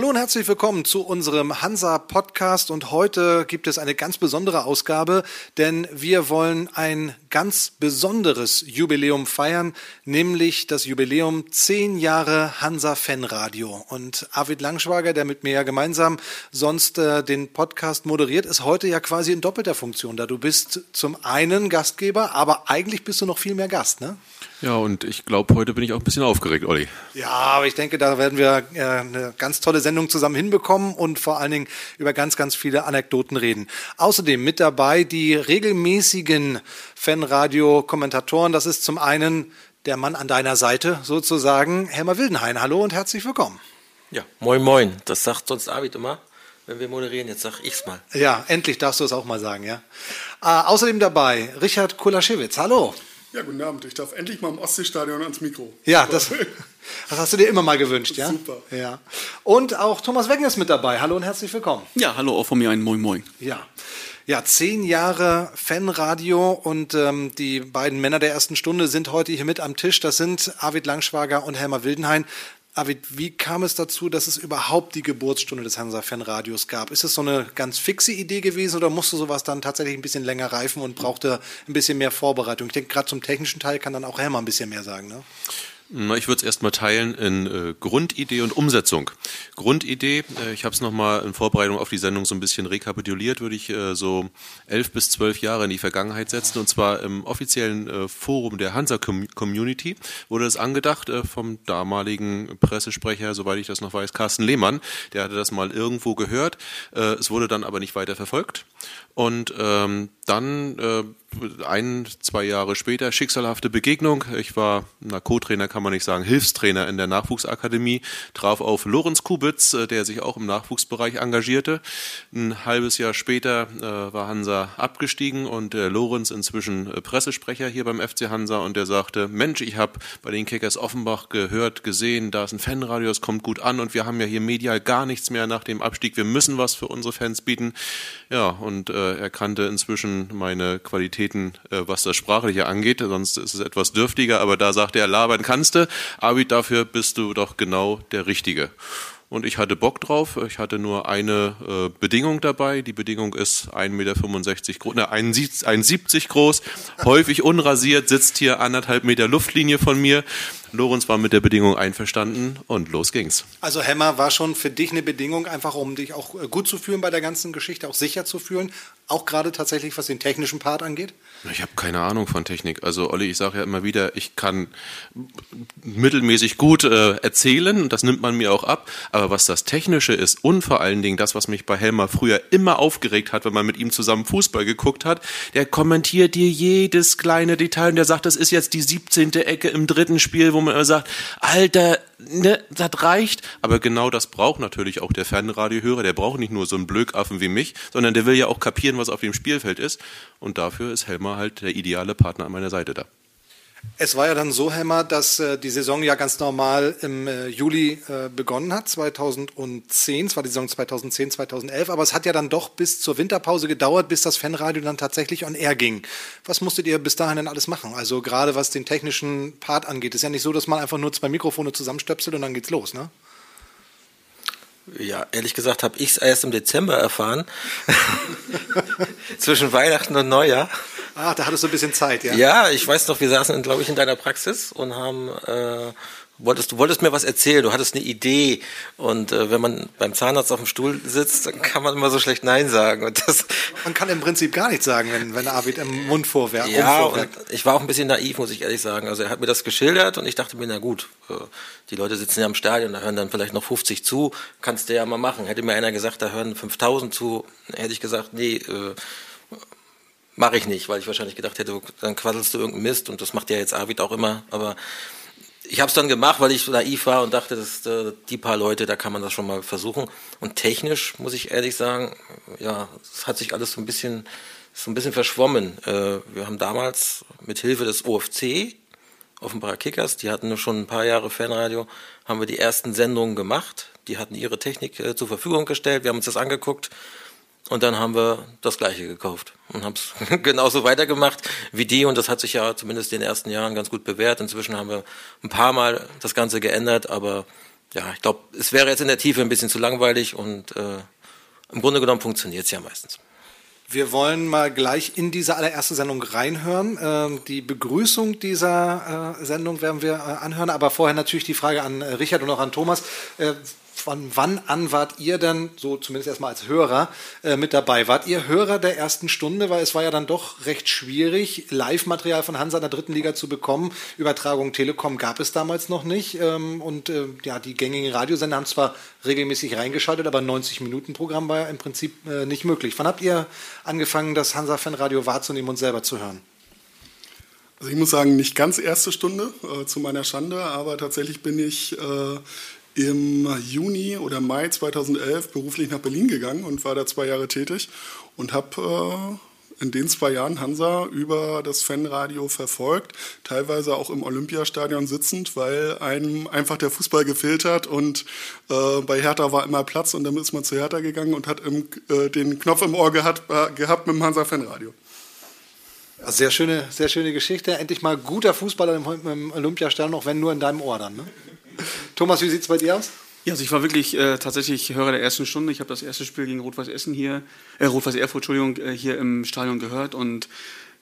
Hallo und herzlich willkommen zu unserem Hansa Podcast und heute gibt es eine ganz besondere Ausgabe, denn wir wollen ein ganz besonderes Jubiläum feiern, nämlich das Jubiläum 10 Jahre Hansa Fanradio und Arvid Langschwager, der mit mir ja gemeinsam sonst äh, den Podcast moderiert, ist heute ja quasi in doppelter Funktion da. Du bist zum einen Gastgeber, aber eigentlich bist du noch viel mehr Gast, ne? Ja, und ich glaube, heute bin ich auch ein bisschen aufgeregt, Olli. Ja, aber ich denke, da werden wir äh, eine ganz tolle Sendung zusammen hinbekommen und vor allen Dingen über ganz, ganz viele Anekdoten reden. Außerdem mit dabei die regelmäßigen Fanradio-Kommentatoren. Das ist zum einen der Mann an deiner Seite sozusagen, Helmer Wildenhain. Hallo und herzlich willkommen. Ja, moin, moin. Das sagt sonst Arvid immer, wenn wir moderieren. Jetzt sag ich's mal. Ja, endlich darfst du es auch mal sagen, ja. Äh, außerdem dabei Richard Kulaschewitz. Hallo. Ja, guten Abend. Ich darf endlich mal im Ostseestadion ans Mikro. Ja, das, das, hast du dir immer mal gewünscht, ja? Super. Ja. Und auch Thomas Wegner ist mit dabei. Hallo und herzlich willkommen. Ja, hallo, auch von mir ein Moin Moin. Ja. Ja, zehn Jahre Fanradio und ähm, die beiden Männer der ersten Stunde sind heute hier mit am Tisch. Das sind Arvid Langschwager und Helmer Wildenhain. Arvid, wie kam es dazu, dass es überhaupt die Geburtsstunde des Hansa Fanradios gab? Ist es so eine ganz fixe Idee gewesen oder musste sowas dann tatsächlich ein bisschen länger reifen und brauchte ein bisschen mehr Vorbereitung? Ich denke, gerade zum technischen Teil kann dann auch Helmer ein bisschen mehr sagen, ne? Ich würde es erstmal teilen in äh, Grundidee und Umsetzung. Grundidee, äh, ich habe es nochmal in Vorbereitung auf die Sendung so ein bisschen rekapituliert, würde ich äh, so elf bis zwölf Jahre in die Vergangenheit setzen. Und zwar im offiziellen äh, Forum der Hansa Community wurde es angedacht äh, vom damaligen Pressesprecher, soweit ich das noch weiß, Carsten Lehmann. Der hatte das mal irgendwo gehört. Äh, es wurde dann aber nicht weiter verfolgt. Und ähm, dann äh, ein, zwei Jahre später schicksalhafte Begegnung. Ich war, na Co-Trainer kann man nicht sagen, Hilfstrainer in der Nachwuchsakademie, traf auf Lorenz Kubitz, äh, der sich auch im Nachwuchsbereich engagierte. Ein halbes Jahr später äh, war Hansa abgestiegen und der Lorenz inzwischen äh, Pressesprecher hier beim FC Hansa und der sagte, Mensch, ich habe bei den Kickers Offenbach gehört, gesehen, da ist ein Fanradio, das kommt gut an und wir haben ja hier medial gar nichts mehr nach dem Abstieg. Wir müssen was für unsere Fans bieten. Ja, und äh, äh, er kannte inzwischen meine Qualitäten, äh, was das Sprachliche angeht, sonst ist es etwas dürftiger, aber da sagte er, labern kannst du, Abid, dafür bist du doch genau der Richtige. Und ich hatte Bock drauf. Ich hatte nur eine äh, Bedingung dabei. Die Bedingung ist 1,65 Meter groß, ne, 1,70 groß, häufig unrasiert, sitzt hier anderthalb Meter Luftlinie von mir. Lorenz war mit der Bedingung einverstanden und los ging's. Also Hämmer war schon für dich eine Bedingung, einfach um dich auch äh, gut zu fühlen bei der ganzen Geschichte, auch sicher zu fühlen, auch gerade tatsächlich, was den technischen Part angeht? Ich habe keine Ahnung von Technik. Also Olli, ich sage ja immer wieder, ich kann mittelmäßig gut äh, erzählen und das nimmt man mir auch ab. Aber was das Technische ist und vor allen Dingen das, was mich bei Helmer früher immer aufgeregt hat, wenn man mit ihm zusammen Fußball geguckt hat, der kommentiert dir jedes kleine Detail und der sagt, das ist jetzt die 17. Ecke im dritten Spiel, wo man immer sagt, Alter, ne, das reicht. Aber genau das braucht natürlich auch der Fernradiohörer. Der braucht nicht nur so einen Blökaffen wie mich, sondern der will ja auch kapieren, was auf dem Spielfeld ist. Und dafür ist Helmer halt der ideale Partner an meiner Seite da. Es war ja dann so, Helmer, dass äh, die Saison ja ganz normal im äh, Juli äh, begonnen hat, 2010. Es war die Saison 2010, 2011, aber es hat ja dann doch bis zur Winterpause gedauert, bis das Fanradio dann tatsächlich on air ging. Was musstet ihr bis dahin denn alles machen? Also gerade was den technischen Part angeht. Ist ja nicht so, dass man einfach nur zwei Mikrofone zusammenstöpselt und dann geht's los, ne? Ja, ehrlich gesagt habe ich es erst im Dezember erfahren. Zwischen Weihnachten und Neujahr. Ah, da hattest du ein bisschen Zeit, ja? Ja, ich weiß noch, wir saßen, glaube ich, in deiner Praxis und haben, äh, wolltest, du wolltest mir was erzählen, du hattest eine Idee. Und äh, wenn man beim Zahnarzt auf dem Stuhl sitzt, dann kann man immer so schlecht Nein sagen. Und das, man kann im Prinzip gar nichts sagen, wenn, wenn Arvid im Mund vorwärts. Ja, und ich war auch ein bisschen naiv, muss ich ehrlich sagen. Also er hat mir das geschildert und ich dachte mir, na gut, äh, die Leute sitzen ja im Stadion, da hören dann vielleicht noch 50 zu, kannst du ja mal machen. Hätte mir einer gesagt, da hören 5000 zu, hätte ich gesagt, nee, äh, Mache ich nicht, weil ich wahrscheinlich gedacht hätte, dann quasselst du irgendeinen Mist und das macht ja jetzt Arvid auch immer. Aber ich habe es dann gemacht, weil ich naiv war und dachte, dass äh, die paar Leute, da kann man das schon mal versuchen. Und technisch muss ich ehrlich sagen, ja, es hat sich alles so ein bisschen, so ein bisschen verschwommen. Äh, wir haben damals mit Hilfe des OFC, Offenbarer Kickers, die hatten schon ein paar Jahre Fanradio, haben wir die ersten Sendungen gemacht. Die hatten ihre Technik äh, zur Verfügung gestellt. Wir haben uns das angeguckt und dann haben wir das gleiche gekauft und haben es genauso weitergemacht wie die. Und das hat sich ja zumindest in den ersten Jahren ganz gut bewährt. Inzwischen haben wir ein paar Mal das Ganze geändert, aber ja, ich glaube, es wäre jetzt in der Tiefe ein bisschen zu langweilig und äh, im Grunde genommen funktioniert es ja meistens. Wir wollen mal gleich in diese allererste Sendung reinhören. Ähm, die Begrüßung dieser äh, Sendung werden wir äh, anhören, aber vorher natürlich die Frage an äh, Richard und auch an Thomas. Von wann an wart ihr denn, so zumindest erstmal als Hörer, äh, mit dabei? Wart ihr Hörer der ersten Stunde? Weil es war ja dann doch recht schwierig, Live-Material von Hansa in der dritten Liga zu bekommen. Übertragung Telekom gab es damals noch nicht. Ähm, und äh, ja, die gängigen Radiosender haben zwar regelmäßig reingeschaltet, aber 90-Minuten-Programm war ja im Prinzip äh, nicht möglich. Wann habt ihr angefangen, das Hansa-Fan-Radio wahrzunehmen und selber zu hören? Also ich muss sagen, nicht ganz erste Stunde, äh, zu meiner Schande, aber tatsächlich bin ich äh, im Juni oder Mai 2011 beruflich nach Berlin gegangen und war da zwei Jahre tätig und habe äh, in den zwei Jahren Hansa über das Fanradio verfolgt, teilweise auch im Olympiastadion sitzend, weil einem einfach der Fußball gefehlt hat und äh, bei Hertha war immer Platz und dann ist man zu Hertha gegangen und hat im, äh, den Knopf im Ohr gehabt, äh, gehabt mit dem Hansa Fanradio. Sehr schöne, sehr schöne Geschichte. Endlich mal guter Fußballer im Olympiastadion, auch wenn nur in deinem Ohr dann. Ne? Thomas, wie sieht es bei dir aus? Ja, also ich war wirklich äh, tatsächlich Hörer der ersten Stunde. Ich habe das erste Spiel gegen Rot-Weiß Essen hier, äh, Rot-Weiß Erfurt, Entschuldigung, äh, hier im Stadion gehört und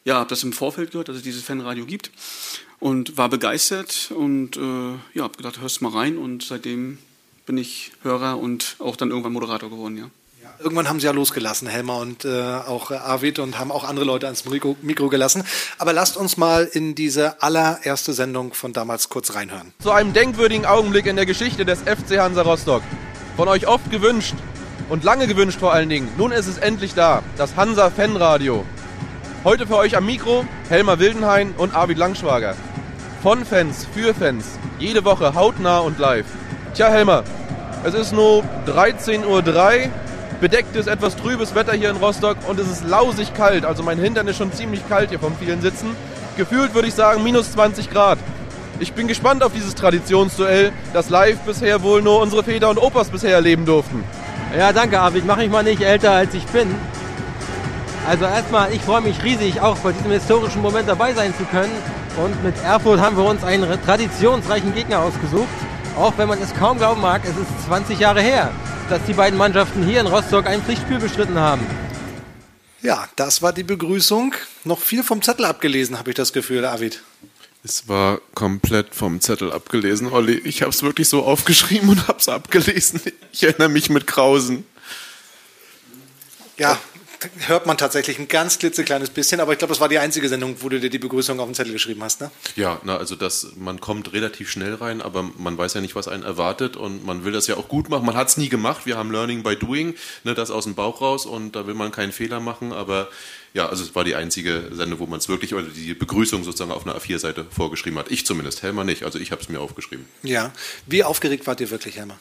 ja, habe das im Vorfeld gehört, dass es dieses Fanradio gibt und war begeistert und äh, ja, habe gedacht, hörst mal rein und seitdem bin ich Hörer und auch dann irgendwann Moderator geworden, ja. Irgendwann haben sie ja losgelassen, Helmer und äh, auch äh, Arvid und haben auch andere Leute ans Mikro, Mikro, gelassen. Aber lasst uns mal in diese allererste Sendung von damals kurz reinhören. Zu einem denkwürdigen Augenblick in der Geschichte des FC Hansa Rostock. Von euch oft gewünscht und lange gewünscht vor allen Dingen. Nun ist es endlich da, das Hansa Fanradio. Heute für euch am Mikro Helmer Wildenhain und Arvid Langschwager. Von Fans, für Fans, jede Woche hautnah und live. Tja, Helmer, es ist nur 13.03 Uhr bedecktes, etwas trübes Wetter hier in Rostock und es ist lausig kalt. Also mein Hintern ist schon ziemlich kalt hier vom vielen Sitzen. Gefühlt würde ich sagen minus 20 Grad. Ich bin gespannt auf dieses Traditionsduell, das live bisher wohl nur unsere Väter und Opas bisher erleben durften. Ja, danke, Arvid. Mach mich mal nicht älter, als ich bin. Also erstmal, ich freue mich riesig, auch bei diesem historischen Moment dabei sein zu können. Und mit Erfurt haben wir uns einen traditionsreichen Gegner ausgesucht. Auch wenn man es kaum glauben mag, es ist 20 Jahre her dass die beiden Mannschaften hier in Rostock ein Pflichtspiel bestritten haben. Ja, das war die Begrüßung. Noch viel vom Zettel abgelesen, habe ich das Gefühl, David. Es war komplett vom Zettel abgelesen, Olli. Ich habe es wirklich so aufgeschrieben und habe es abgelesen. Ich erinnere mich mit Krausen. Ja, hört man tatsächlich ein ganz klitzekleines bisschen, aber ich glaube, das war die einzige Sendung, wo du dir die Begrüßung auf den Zettel geschrieben hast, ne? Ja, na, also das, man kommt relativ schnell rein, aber man weiß ja nicht, was einen erwartet und man will das ja auch gut machen. Man hat es nie gemacht. Wir haben Learning by Doing, ne, das aus dem Bauch raus und da will man keinen Fehler machen, aber ja, also es war die einzige Sendung, wo man es wirklich, oder die Begrüßung sozusagen auf einer A4-Seite vorgeschrieben hat. Ich zumindest, Helmer nicht, also ich habe es mir aufgeschrieben. Ja, wie aufgeregt wart ihr wirklich, Helmer?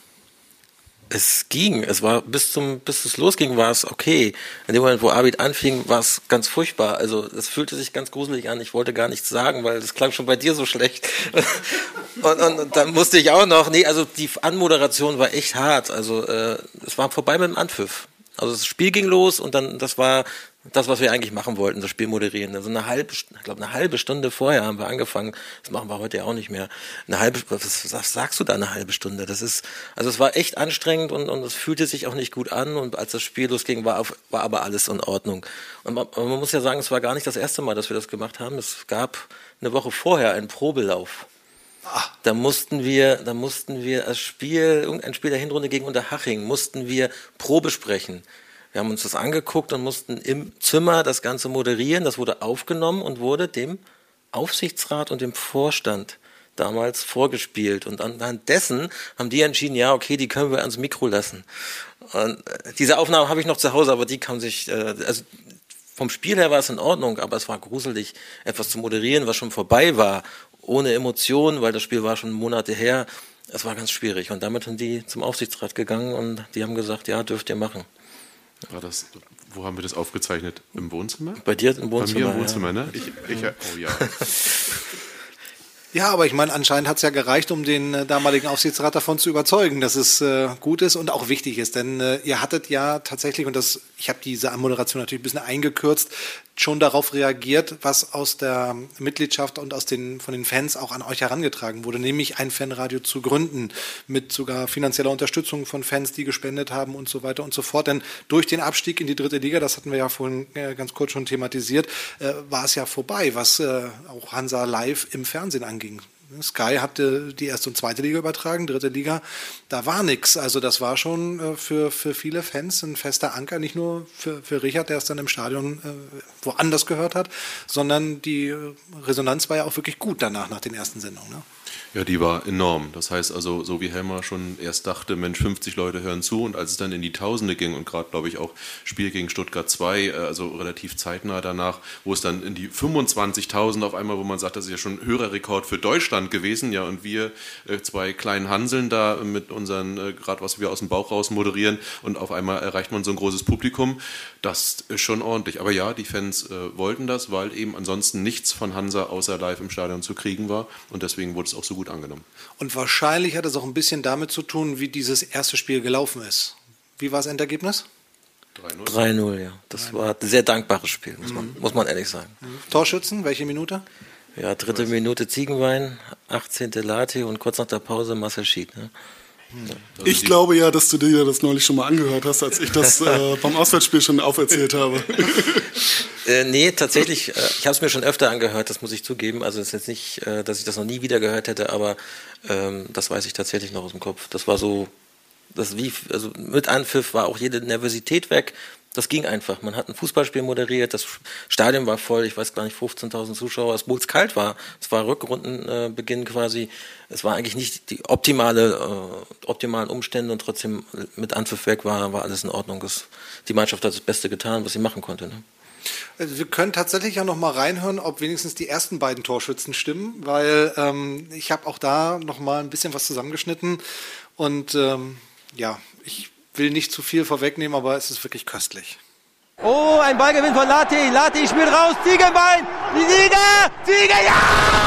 Es ging. Es war bis zum, bis es losging, war es okay. In dem Moment, wo Abid anfing, war es ganz furchtbar. Also es fühlte sich ganz gruselig an. Ich wollte gar nichts sagen, weil das klang schon bei dir so schlecht. und, und, und, dann musste ich auch noch. Nee, also die Anmoderation war echt hart. Also äh, es war vorbei mit dem Anpfiff. Also das Spiel ging los und dann, das war das, was wir eigentlich machen wollten, das Spiel moderieren. Also eine halbe, ich glaube, eine halbe Stunde vorher haben wir angefangen. Das machen wir heute ja auch nicht mehr. Eine halbe, was, sagst du da eine halbe Stunde? Das ist, also es war echt anstrengend und, und es fühlte sich auch nicht gut an. Und als das Spiel losging, war, auf, war aber alles in Ordnung. Und man, man muss ja sagen, es war gar nicht das erste Mal, dass wir das gemacht haben. Es gab eine Woche vorher einen Probelauf. Ah. Da mussten wir, da mussten wir das Spiel, irgendein Spiel der Hinrunde gegen Unterhaching, mussten wir Probe sprechen. Wir haben uns das angeguckt und mussten im Zimmer das Ganze moderieren. Das wurde aufgenommen und wurde dem Aufsichtsrat und dem Vorstand damals vorgespielt. Und anhand dessen haben die entschieden, ja, okay, die können wir ans Mikro lassen. Und äh, diese Aufnahme habe ich noch zu Hause, aber die kann sich, äh, also vom Spiel her war es in Ordnung, aber es war gruselig, etwas zu moderieren, was schon vorbei war, ohne Emotionen, weil das Spiel war schon Monate her. Es war ganz schwierig. Und damit sind die zum Aufsichtsrat gegangen und die haben gesagt, ja, dürft ihr machen. War das, wo haben wir das aufgezeichnet? Im Wohnzimmer? Bei dir im Wohnzimmer. Bei mir im Wohnzimmer, ja. ne? Ich, ich, oh ja. Ja, aber ich meine, anscheinend hat es ja gereicht, um den äh, damaligen Aufsichtsrat davon zu überzeugen, dass es äh, gut ist und auch wichtig ist. Denn äh, ihr hattet ja tatsächlich, und das ich habe diese Moderation natürlich ein bisschen eingekürzt, schon darauf reagiert, was aus der Mitgliedschaft und aus den, von den Fans auch an euch herangetragen wurde, nämlich ein Fanradio zu gründen, mit sogar finanzieller Unterstützung von Fans, die gespendet haben und so weiter und so fort. Denn durch den Abstieg in die dritte Liga, das hatten wir ja vorhin äh, ganz kurz schon thematisiert, äh, war es ja vorbei, was äh, auch Hansa live im Fernsehen anging. Sky hatte die erste und zweite Liga übertragen, dritte Liga, da war nichts. Also das war schon äh, für, für viele Fans ein fester Anker, nicht nur für, für Richard, der es dann im Stadion äh, woanders gehört hat, sondern die Resonanz war ja auch wirklich gut danach, nach den ersten Sendungen. Ne? Ja, die war enorm. Das heißt also, so wie Helmer schon erst dachte, Mensch, 50 Leute hören zu. Und als es dann in die Tausende ging und gerade, glaube ich, auch Spiel gegen Stuttgart 2, äh, also relativ zeitnah danach, wo es dann in die 25.000 auf einmal, wo man sagt, das ist ja schon ein höherer Rekord für Deutschland gewesen, ja, und wir äh, zwei kleinen Hanseln da mit unseren, äh, gerade was wir aus dem Bauch raus moderieren. Und auf einmal erreicht man so ein großes Publikum, das ist schon ordentlich. Aber ja, die Fans wollten das, weil eben ansonsten nichts von Hansa außer live im Stadion zu kriegen war. Und deswegen wurde es auch so gut angenommen. Und wahrscheinlich hat es auch ein bisschen damit zu tun, wie dieses erste Spiel gelaufen ist. Wie war das Endergebnis? 3-0. 3-0, ja. Das war ein sehr dankbares Spiel, muss man, muss man ehrlich sagen. Mhm. Torschützen, welche Minute? Ja, dritte Minute Ziegenwein, 18. Lati und kurz nach der Pause Marcel Schied. Ne? Ich glaube ja, dass du dir das neulich schon mal angehört hast, als ich das äh, beim Auswärtsspiel schon auferzählt habe. äh, nee, tatsächlich, äh, ich habe es mir schon öfter angehört, das muss ich zugeben. Also es ist jetzt nicht, äh, dass ich das noch nie wieder gehört hätte, aber ähm, das weiß ich tatsächlich noch aus dem Kopf. Das war so, das wie, also mit Anpfiff war auch jede Nervosität weg. Das ging einfach. Man hat ein Fußballspiel moderiert, das Stadion war voll, ich weiß gar nicht, 15.000 Zuschauer, es es kalt war. Es war Rückrundenbeginn quasi. Es war eigentlich nicht die optimale, äh, optimalen Umstände und trotzdem mit Anpfiff weg war, war alles in Ordnung. Das, die Mannschaft hat das Beste getan, was sie machen konnte. Ne? Also wir können tatsächlich ja noch mal reinhören, ob wenigstens die ersten beiden Torschützen stimmen, weil ähm, ich habe auch da noch mal ein bisschen was zusammengeschnitten und ähm, ja, ich will nicht zu viel vorwegnehmen, aber es ist wirklich köstlich. Oh, ein Ballgewinn von Lati. Lati spielt raus. Ziegenbein. Die Sieger. Sieger, ja!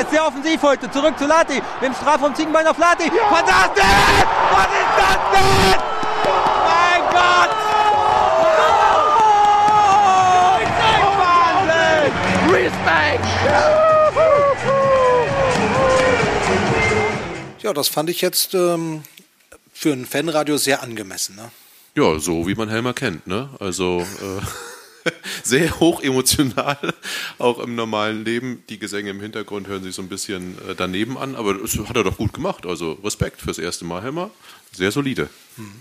jetzt sehr offensiv heute. Zurück zu Lati. Mit dem Strafraum Ziegenbein auf Lati. Ja. Fantastisch! Was ist das denn? Ja, das fand ich jetzt ähm, für ein Fanradio sehr angemessen. Ne? Ja, so wie man Helmer kennt. Ne? Also. Äh sehr hoch emotional, auch im normalen Leben. Die Gesänge im Hintergrund hören sich so ein bisschen äh, daneben an, aber das hat er doch gut gemacht. Also Respekt fürs erste Mal, Helmer. Sehr solide. Hm.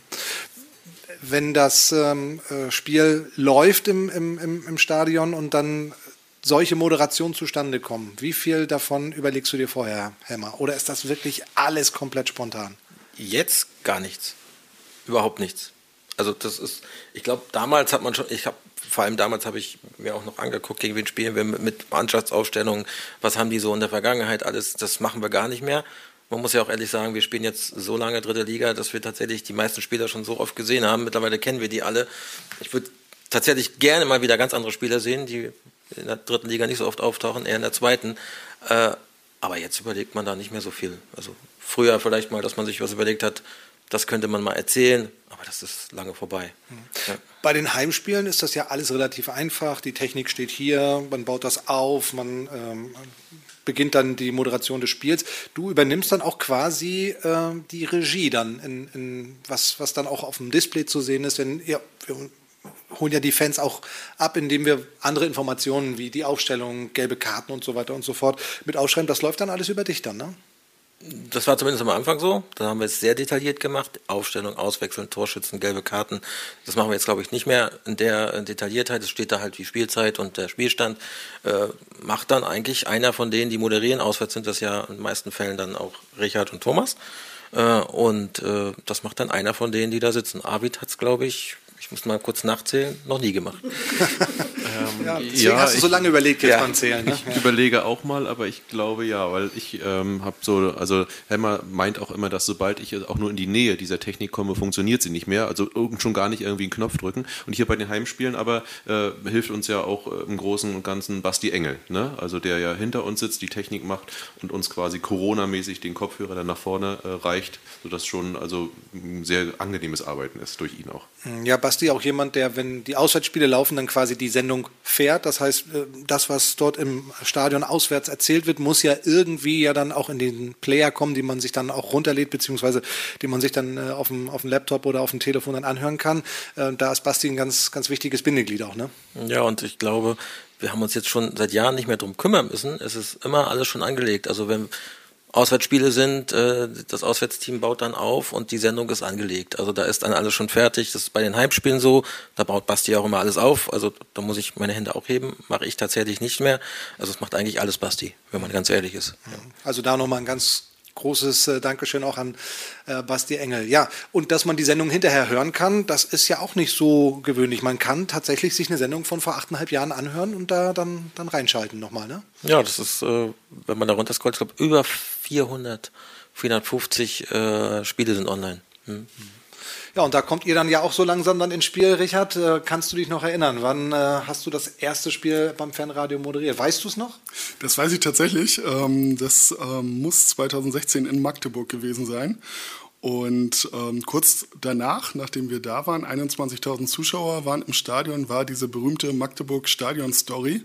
Wenn das ähm, äh, Spiel läuft im, im, im Stadion und dann solche Moderationen zustande kommen, wie viel davon überlegst du dir vorher, Helmer? Oder ist das wirklich alles komplett spontan? Jetzt gar nichts. Überhaupt nichts. Also das ist, ich glaube, damals hat man schon, ich habe vor allem damals habe ich mir auch noch angeguckt, gegen wen spielen wir mit Mannschaftsaufstellungen, was haben die so in der Vergangenheit alles, das machen wir gar nicht mehr. Man muss ja auch ehrlich sagen, wir spielen jetzt so lange dritte Liga, dass wir tatsächlich die meisten Spieler schon so oft gesehen haben. Mittlerweile kennen wir die alle. Ich würde tatsächlich gerne mal wieder ganz andere Spieler sehen, die in der dritten Liga nicht so oft auftauchen, eher in der zweiten. Äh, aber jetzt überlegt man da nicht mehr so viel. Also früher vielleicht mal, dass man sich was überlegt hat, das könnte man mal erzählen, aber das ist lange vorbei. Ja. Bei den Heimspielen ist das ja alles relativ einfach. Die Technik steht hier, man baut das auf, man ähm, beginnt dann die Moderation des Spiels. Du übernimmst dann auch quasi äh, die Regie dann, in, in, was, was dann auch auf dem Display zu sehen ist. Wenn, ja, wir holen ja die Fans auch ab, indem wir andere Informationen wie die Aufstellung, gelbe Karten und so weiter und so fort mit ausschreiben. Das läuft dann alles über dich dann, ne? Das war zumindest am Anfang so. Da haben wir es sehr detailliert gemacht. Aufstellung, Auswechseln, Torschützen, gelbe Karten. Das machen wir jetzt, glaube ich, nicht mehr in der Detailliertheit. Es steht da halt die Spielzeit und der Spielstand. Äh, macht dann eigentlich einer von denen, die moderieren. Auswärts sind das ja in den meisten Fällen dann auch Richard und Thomas. Äh, und äh, das macht dann einer von denen, die da sitzen. Arvid hat es, glaube ich, ich muss mal kurz nachzählen, noch nie gemacht. ja, deswegen ja, hast du so ich- lange überlegt jetzt Ja. beim Zählen. Ne? Ich überlege auch mal, aber ich glaube ja, weil ich ähm, habe so, also Helmer meint auch immer, dass sobald ich auch nur in die Nähe dieser Technik komme, funktioniert sie nicht mehr. Also irgend schon gar nicht irgendwie einen Knopf drücken. Und hier bei den Heimspielen aber äh, hilft uns ja auch äh, im Großen und Ganzen Basti Engel, ne? Also der ja hinter uns sitzt, die Technik macht und uns quasi Corona-mäßig den Kopfhörer dann nach vorne äh, reicht, sodass schon also ein sehr angenehmes Arbeiten ist durch ihn auch. Ja, Basti auch jemand, der, wenn die Auswärtsspiele laufen, dann quasi die Sendung fährt. Das heißt, äh, das, was dort im Stadion auswärts erzählt wird, muss ja irgendwie ja dann auch in den Player kommen, die man sich dann auch runterlädt, beziehungsweise die man sich dann äh, auf dem, auf dem Laptop oder auf dem Telefon dann anhören kann. Äh, Da ist Basti ein ganz, ganz wichtiges Bindeglied auch, ne? Ja, und ich glaube, wir haben uns jetzt schon seit Jahren nicht mehr drum kümmern müssen. Es ist immer alles schon angelegt. Also wenn Auswärtsspiele sind, äh, das Auswärtsteam baut dann auf und die Sendung ist angelegt. Also da ist dann alles schon fertig. Das ist bei den Heimspielen so. Da baut Basti auch immer alles auf. Also da muss ich meine Hände auch heben. Mache ich tatsächlich nicht mehr. Also es macht eigentlich alles Basti, wenn man ganz ehrlich ist. Also da nochmal ein ganz großes äh, Dankeschön auch an äh, Basti Engel. Ja, und dass man die Sendung hinterher hören kann, das ist ja auch nicht so gewöhnlich. Man kann tatsächlich sich eine Sendung von vor achteinhalb Jahren anhören und da dann, dann reinschalten nochmal, ne? Ja, das ist, äh, wenn man da runterscrollt, ich glaube, über 400, 450 äh, Spiele sind online. Hm. Ja, und da kommt ihr dann ja auch so langsam dann ins Spiel, Richard. Äh, kannst du dich noch erinnern? Wann äh, hast du das erste Spiel beim Fernradio moderiert? Weißt du es noch? Das weiß ich tatsächlich. Ähm, das ähm, muss 2016 in Magdeburg gewesen sein. Und ähm, kurz danach, nachdem wir da waren, 21.000 Zuschauer waren im Stadion, war diese berühmte Magdeburg-Stadion-Story,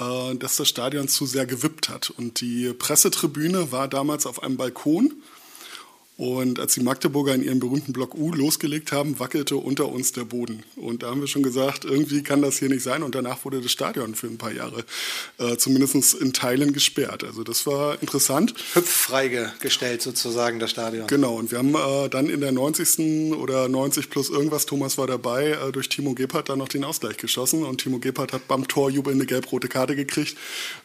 äh, dass das Stadion zu sehr gewippt hat. Und die Pressetribüne war damals auf einem Balkon. Und als die Magdeburger in ihrem berühmten Block U losgelegt haben, wackelte unter uns der Boden. Und da haben wir schon gesagt, irgendwie kann das hier nicht sein. Und danach wurde das Stadion für ein paar Jahre äh, zumindest in Teilen gesperrt. Also das war interessant. Hüpffrei ge- gestellt sozusagen, das Stadion. Genau, und wir haben äh, dann in der 90. oder 90 plus irgendwas, Thomas war dabei, äh, durch Timo Gebhardt dann noch den Ausgleich geschossen. Und Timo Gebhardt hat beim Torjubel eine gelb-rote Karte gekriegt,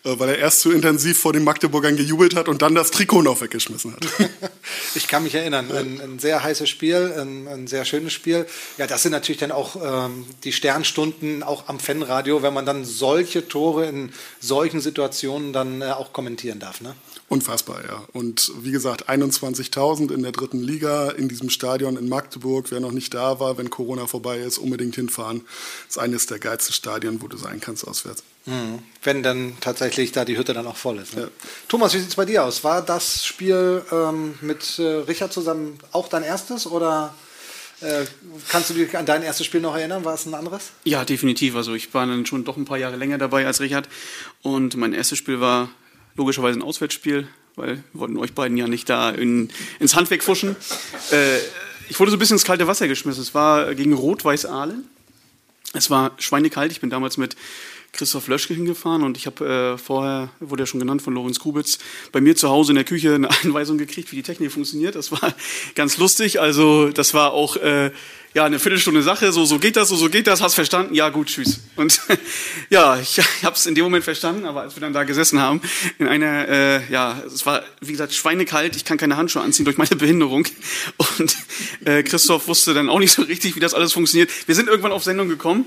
äh, weil er erst zu intensiv vor den Magdeburgern gejubelt hat und dann das Trikot noch weggeschmissen hat. Ich kann mich erinnern, ein, ein sehr heißes Spiel, ein, ein sehr schönes Spiel. Ja, das sind natürlich dann auch ähm, die Sternstunden auch am Fanradio, wenn man dann solche Tore in solchen Situationen dann äh, auch kommentieren darf. Ne? Unfassbar, ja. Und wie gesagt, 21.000 in der dritten Liga in diesem Stadion in Magdeburg. Wer noch nicht da war, wenn Corona vorbei ist, unbedingt hinfahren. Das ist eines der geilsten Stadien, wo du sein kannst auswärts. Mhm. Wenn dann tatsächlich da die Hütte dann auch voll ist. Ne? Thomas, wie sieht es bei dir aus? War das Spiel ähm, mit äh, Richard zusammen auch dein erstes oder äh, kannst du dich an dein erstes Spiel noch erinnern? War es ein anderes? Ja, definitiv. Also ich war dann schon doch ein paar Jahre länger dabei als Richard. Und mein erstes Spiel war logischerweise ein Auswärtsspiel, weil wir wollten euch beiden ja nicht da in, ins Handwerk fuschen. Äh, ich wurde so ein bisschen ins kalte Wasser geschmissen. Es war gegen Rot-Weiß Aalen. Es war schweinekalt. Ich bin damals mit Christoph Löschke hingefahren und ich habe äh, vorher, wurde ja schon genannt von Lorenz Kubitz, bei mir zu Hause in der Küche eine Einweisung gekriegt, wie die Technik funktioniert. Das war ganz lustig. Also das war auch äh, ja eine Viertelstunde Sache. So so geht das, so so geht das. Hast verstanden? Ja gut, tschüss. Und ja, ich habe es in dem Moment verstanden, aber als wir dann da gesessen haben, in einer äh, ja, es war wie gesagt schweinekalt. Ich kann keine Handschuhe anziehen durch meine Behinderung und äh, Christoph wusste dann auch nicht so richtig, wie das alles funktioniert. Wir sind irgendwann auf Sendung gekommen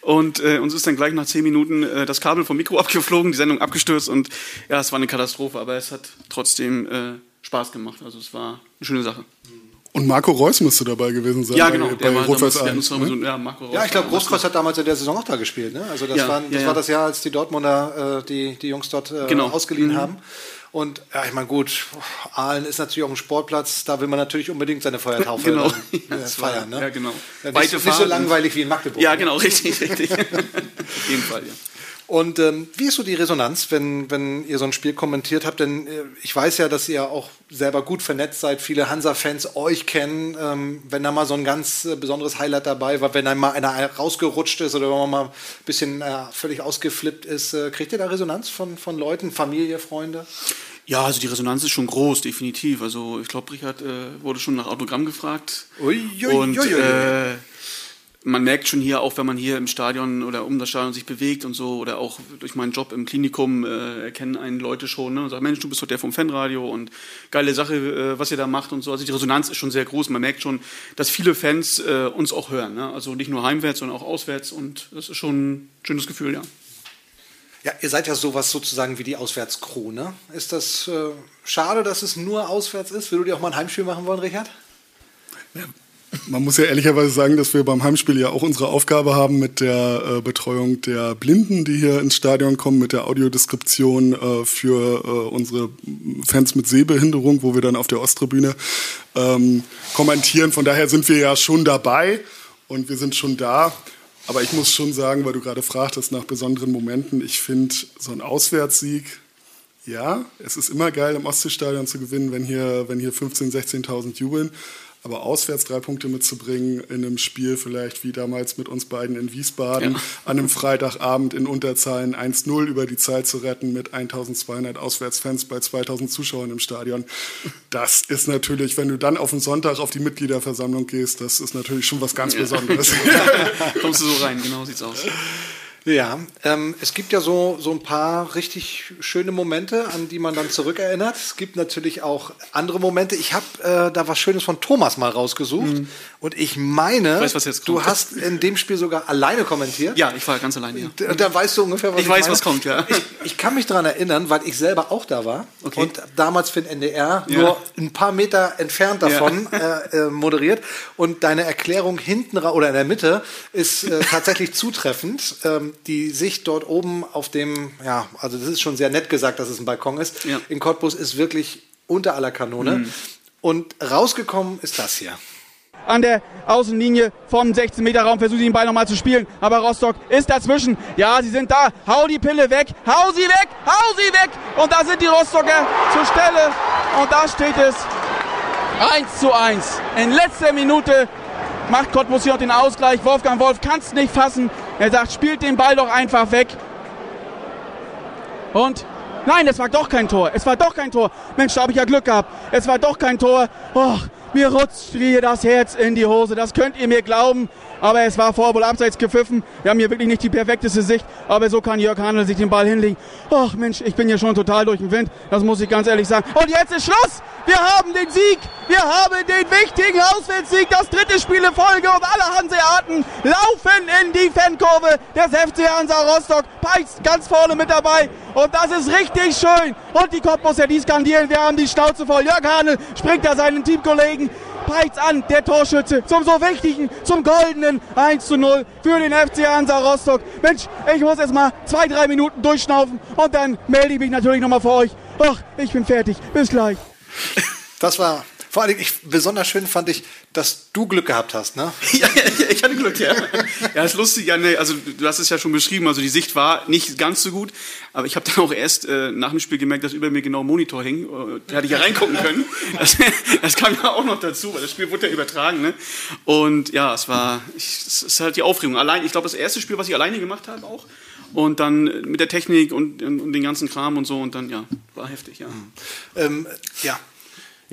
und äh, uns ist dann gleich nach zehn Minuten äh, das Kabel vom Mikro abgeflogen, die Sendung abgestürzt und ja, es war eine Katastrophe, aber es hat trotzdem äh, Spaß gemacht. Also es war eine schöne Sache. Und Marco Reus müsste dabei gewesen sein Ja, bei, genau. bei Rot-Weiß Aalen, uns ne? so, ja, Marco Ja, ich glaube, Reus Großkreuz hat damals in der Saison auch da gespielt. Ne? Also das, Ja, waren, das ja, war das Jahr, als die Dortmunder äh, die, die Jungs dort äh, Genau. ausgeliehen Mhm. haben. Und ja, ich meine, gut, Aalen ist natürlich auch ein Sportplatz, da will man natürlich unbedingt seine Feuertaufe Genau. dann, äh, feiern. Ne? ja, genau. Ja, nicht, Weite so- nicht so langweilig wie in Magdeburg. Ja, genau, richtig, richtig. Auf jeden Fall, ja. Und ähm, wie ist so die Resonanz, wenn, wenn ihr so ein Spiel kommentiert habt? Denn äh, ich weiß ja, dass ihr auch selber gut vernetzt seid, viele Hansa-Fans euch kennen. Ähm, wenn da mal so ein ganz äh, besonderes Highlight dabei war, wenn einmal einer rausgerutscht ist oder wenn man mal ein bisschen äh, völlig ausgeflippt ist, äh, kriegt ihr da Resonanz von, von Leuten, Familie, Freunde? Ja, also die Resonanz ist schon groß, definitiv. Also ich glaube, Richard äh, wurde schon nach Autogramm gefragt. Ui, ui, und. Äh, man merkt schon hier auch, wenn man hier im Stadion oder um das Stadion sich bewegt und so, oder auch durch meinen Job im Klinikum äh, erkennen einen Leute schon ne, und sagen, Mensch, du bist doch der vom Fanradio und geile Sache, äh, was ihr da macht und so. Also die Resonanz ist schon sehr groß. Man merkt schon, dass viele Fans äh, uns auch hören. Ne? Also nicht nur heimwärts, sondern auch auswärts und das ist schon ein schönes Gefühl, ja. Ja, ihr seid ja sowas sozusagen wie die Auswärtskrew, ne? Ist das äh, schade, dass es nur auswärts ist? Würdet ihr auch mal ein Heimspiel machen wollen, Richard? Ja, man muss ja ehrlicherweise sagen, dass wir beim Heimspiel ja auch unsere Aufgabe haben mit der äh, Betreuung der Blinden, die hier ins Stadion kommen, mit der Audiodeskription äh, für äh, unsere Fans mit Sehbehinderung, wo wir dann auf der Osttribüne ähm, kommentieren. Von daher sind wir ja schon dabei und wir sind schon da. Aber ich muss schon sagen, weil du gerade fragtest nach besonderen Momenten, ich finde so ein Auswärtssieg, ja, es ist immer geil im Ostseestadion zu gewinnen, wenn hier, wenn hier 15.000, 16.000 jubeln. Aber auswärts drei Punkte mitzubringen in einem Spiel vielleicht wie damals mit uns beiden in Wiesbaden, ja. an einem Freitagabend in Unterzahlen 1-0 über die Zeit zu retten mit 1200 Auswärtsfans bei 2000 Zuschauern im Stadion, das ist natürlich, wenn du dann auf den Sonntag auf die Mitgliederversammlung gehst, das ist natürlich schon was ganz ja. Besonderes. Kommst du so rein, genau sieht's aus. Ja, ähm, es gibt ja so, so ein paar richtig schöne Momente, an die man dann zurückerinnert. Es gibt natürlich auch andere Momente. Ich habe äh, da was Schönes von Thomas mal rausgesucht. Mhm. Und ich meine, ich weiß, du hast in dem Spiel sogar alleine kommentiert. Ja, ich war ganz alleine. Ja. Da, da weißt du ungefähr, was ich, ich weiß, meine. was kommt, ja. Ich, ich, kann mich daran erinnern, weil ich selber auch da war okay. und damals für den NDR ja. nur ein paar Meter entfernt davon ja. äh, äh, moderiert. Und deine Erklärung hinten oder in der Mitte ist äh, tatsächlich zutreffend. Ähm, die Sicht dort oben auf dem, ja, also das ist schon sehr nett gesagt, dass es ein Balkon ist. Ja. In Cottbus ist wirklich unter aller Kanone. Mhm. Und rausgekommen ist das hier an der Außenlinie vom 16-Meter-Raum, versucht den Ball nochmal zu spielen, aber Rostock ist dazwischen. Ja, sie sind da. Hau die Pille weg, hau sie weg, hau sie weg. Und da sind die Rostocker zur Stelle. Und da steht es 1 zu 1. In letzter Minute macht Cottbus hier noch den Ausgleich. Wolfgang Wolf kann es nicht fassen. Er sagt, spielt den Ball doch einfach weg. Und nein, es war doch kein Tor. Es war doch kein Tor. Mensch, da habe ich ja Glück gehabt. Es war doch kein Tor. Och, mir rutscht hier das Herz in die Hose. Das könnt ihr mir glauben. Aber es war vor wohl abseits gepfiffen. Wir haben hier wirklich nicht die perfekteste Sicht. Aber so kann Jörg Handel sich den Ball hinlegen. Och Mensch, ich bin hier schon total durch den Wind. Das muss ich ganz ehrlich sagen. Und jetzt ist Schluss. Wir haben den Sieg. Wir haben den wichtigen Auswärtssieg. Das dritte Spiel in Folge. Und alle Hanseaten laufen in die Fankurve des FC Hansa Rostock. Peitz ganz vorne mit dabei. Und das ist richtig schön. Und die Cottbusser, die skandieren. Wir haben die Schnauze voll. Jörg Hane springt da seinen Teamkollegen. Peitz an, der Torschütze, zum so wichtigen, zum goldenen 1 zu 0 für den FC Hansa Rostock. Mensch, ich muss jetzt mal zwei, drei Minuten durchschnaufen und dann melde ich mich natürlich nochmal für euch. Ach, ich bin fertig. Bis gleich. Das war vor allem, ich, besonders schön fand ich, dass du Glück gehabt hast, ne? ja, ja, ich hatte Glück, ja. Ja, ist lustig, ja, ne, also du hast es ja schon beschrieben, also die Sicht war nicht ganz so gut, aber ich habe dann auch erst äh, nach dem Spiel gemerkt, dass über mir genau ein Monitor hing. Äh, da hätte ich ja reingucken können. Das, das, kam ja auch noch dazu, weil das Spiel wurde ja übertragen, ne? Und ja, es war, es ist halt die Aufregung. Allein, ich glaube, das erste Spiel, was ich alleine gemacht habe auch. Und dann mit der Technik und, und, und den ganzen Kram und so und dann, ja, war heftig, ja. Ähm, ja,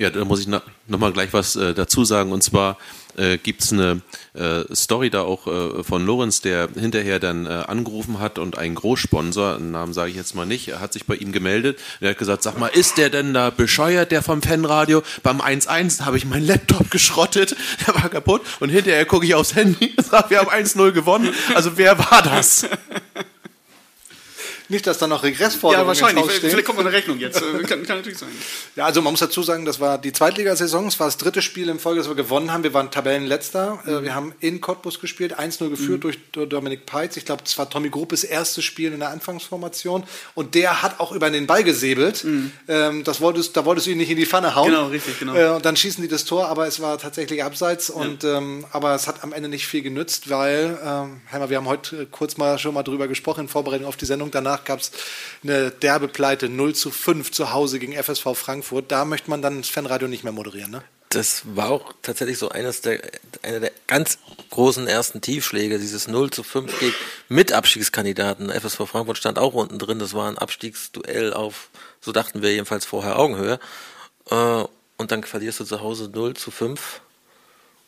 ja, da muss ich noch mal gleich was äh, dazu sagen. Und zwar äh, gibt es eine äh, Story da auch äh, von Lorenz, der hinterher dann äh, angerufen hat und ein Großsponsor, einen Namen sage ich jetzt mal nicht, hat sich bei ihm gemeldet. Er hat gesagt, sag mal, ist der denn da bescheuert, der vom Fanradio? Beim 1-1 habe ich meinen Laptop geschrottet, der war kaputt. Und hinterher gucke ich aufs Handy und sage, wir haben 1-0 gewonnen. Also wer war das? Nicht, dass da noch Regressforderungen Ja, wahrscheinlich. Vielleicht kommt eine Rechnung jetzt. Äh, kann, kann, natürlich sein. Ja, also man muss dazu sagen, das war die Zweitligasaison. Es war das dritte Spiel in Folge, das wir gewonnen haben. Wir waren Tabellenletzter. Mhm. Wir haben in Cottbus gespielt, 1-0 geführt mhm. durch Dominik Peitz. Ich glaube, es war Tommy Gruppes erstes Spiel in der Anfangsformation. Und der hat auch über den Ball gesäbelt. Mhm. Ähm, das wolltest, da wolltest du ihn nicht in die Pfanne hauen. Genau, richtig, genau. Äh, und dann schießen die das Tor, aber es war tatsächlich abseits. Ja. Und, ähm, aber es hat am Ende nicht viel genützt, weil, ähm, Heimer, wir haben heute kurz mal schon mal drüber gesprochen in Vorbereitung auf die Sendung. Danach gab es eine derbe Pleite 0 zu 5 zu Hause gegen FSV Frankfurt. Da möchte man dann das Fanradio nicht mehr moderieren, ne? Das war auch tatsächlich so eines der, einer der ganz großen ersten Tiefschläge, dieses 0 zu 5 gegen Mitabstiegskandidaten. FSV Frankfurt stand auch unten drin. Das war ein Abstiegsduell auf, so dachten wir jedenfalls vorher, Augenhöhe. Äh, und dann verlierst du zu Hause 0 zu 5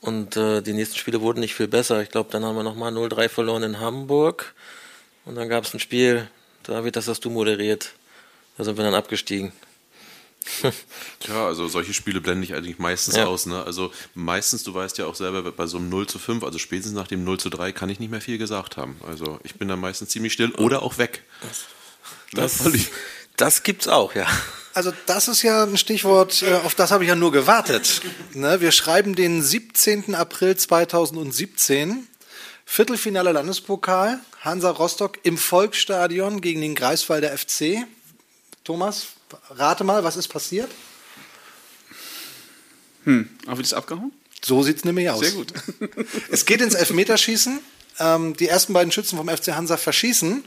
Und äh, die nächsten Spiele wurden nicht viel besser. Ich glaube, dann haben wir nochmal 0-3 verloren in Hamburg. Und dann gab es ein Spiel, David, das hast du moderiert. Da sind wir dann abgestiegen. Ja, also solche Spiele blende ich eigentlich meistens Ja. aus. Ne? Also meistens, du weißt ja auch selber, bei so einem 0 zu 5, also spätestens nach dem 0 zu 3 kann ich nicht mehr viel gesagt haben. Also ich bin dann meistens ziemlich still oder auch weg. Das, ich- das gibt's auch, ja. Also das ist ja ein Stichwort, äh, auf das habe ich ja nur gewartet. Ne, wir schreiben den 17. April 2017. Viertelfinale Landespokal, Hansa Rostock im Volksstadion gegen den Greifswalder FC. Thomas, rate mal, was ist passiert? Hm, aber wird es abgehauen? So sieht es nämlich aus. Sehr gut. Es geht ins Elfmeterschießen. Ähm, die ersten beiden Schützen vom FC Hansa verschießen.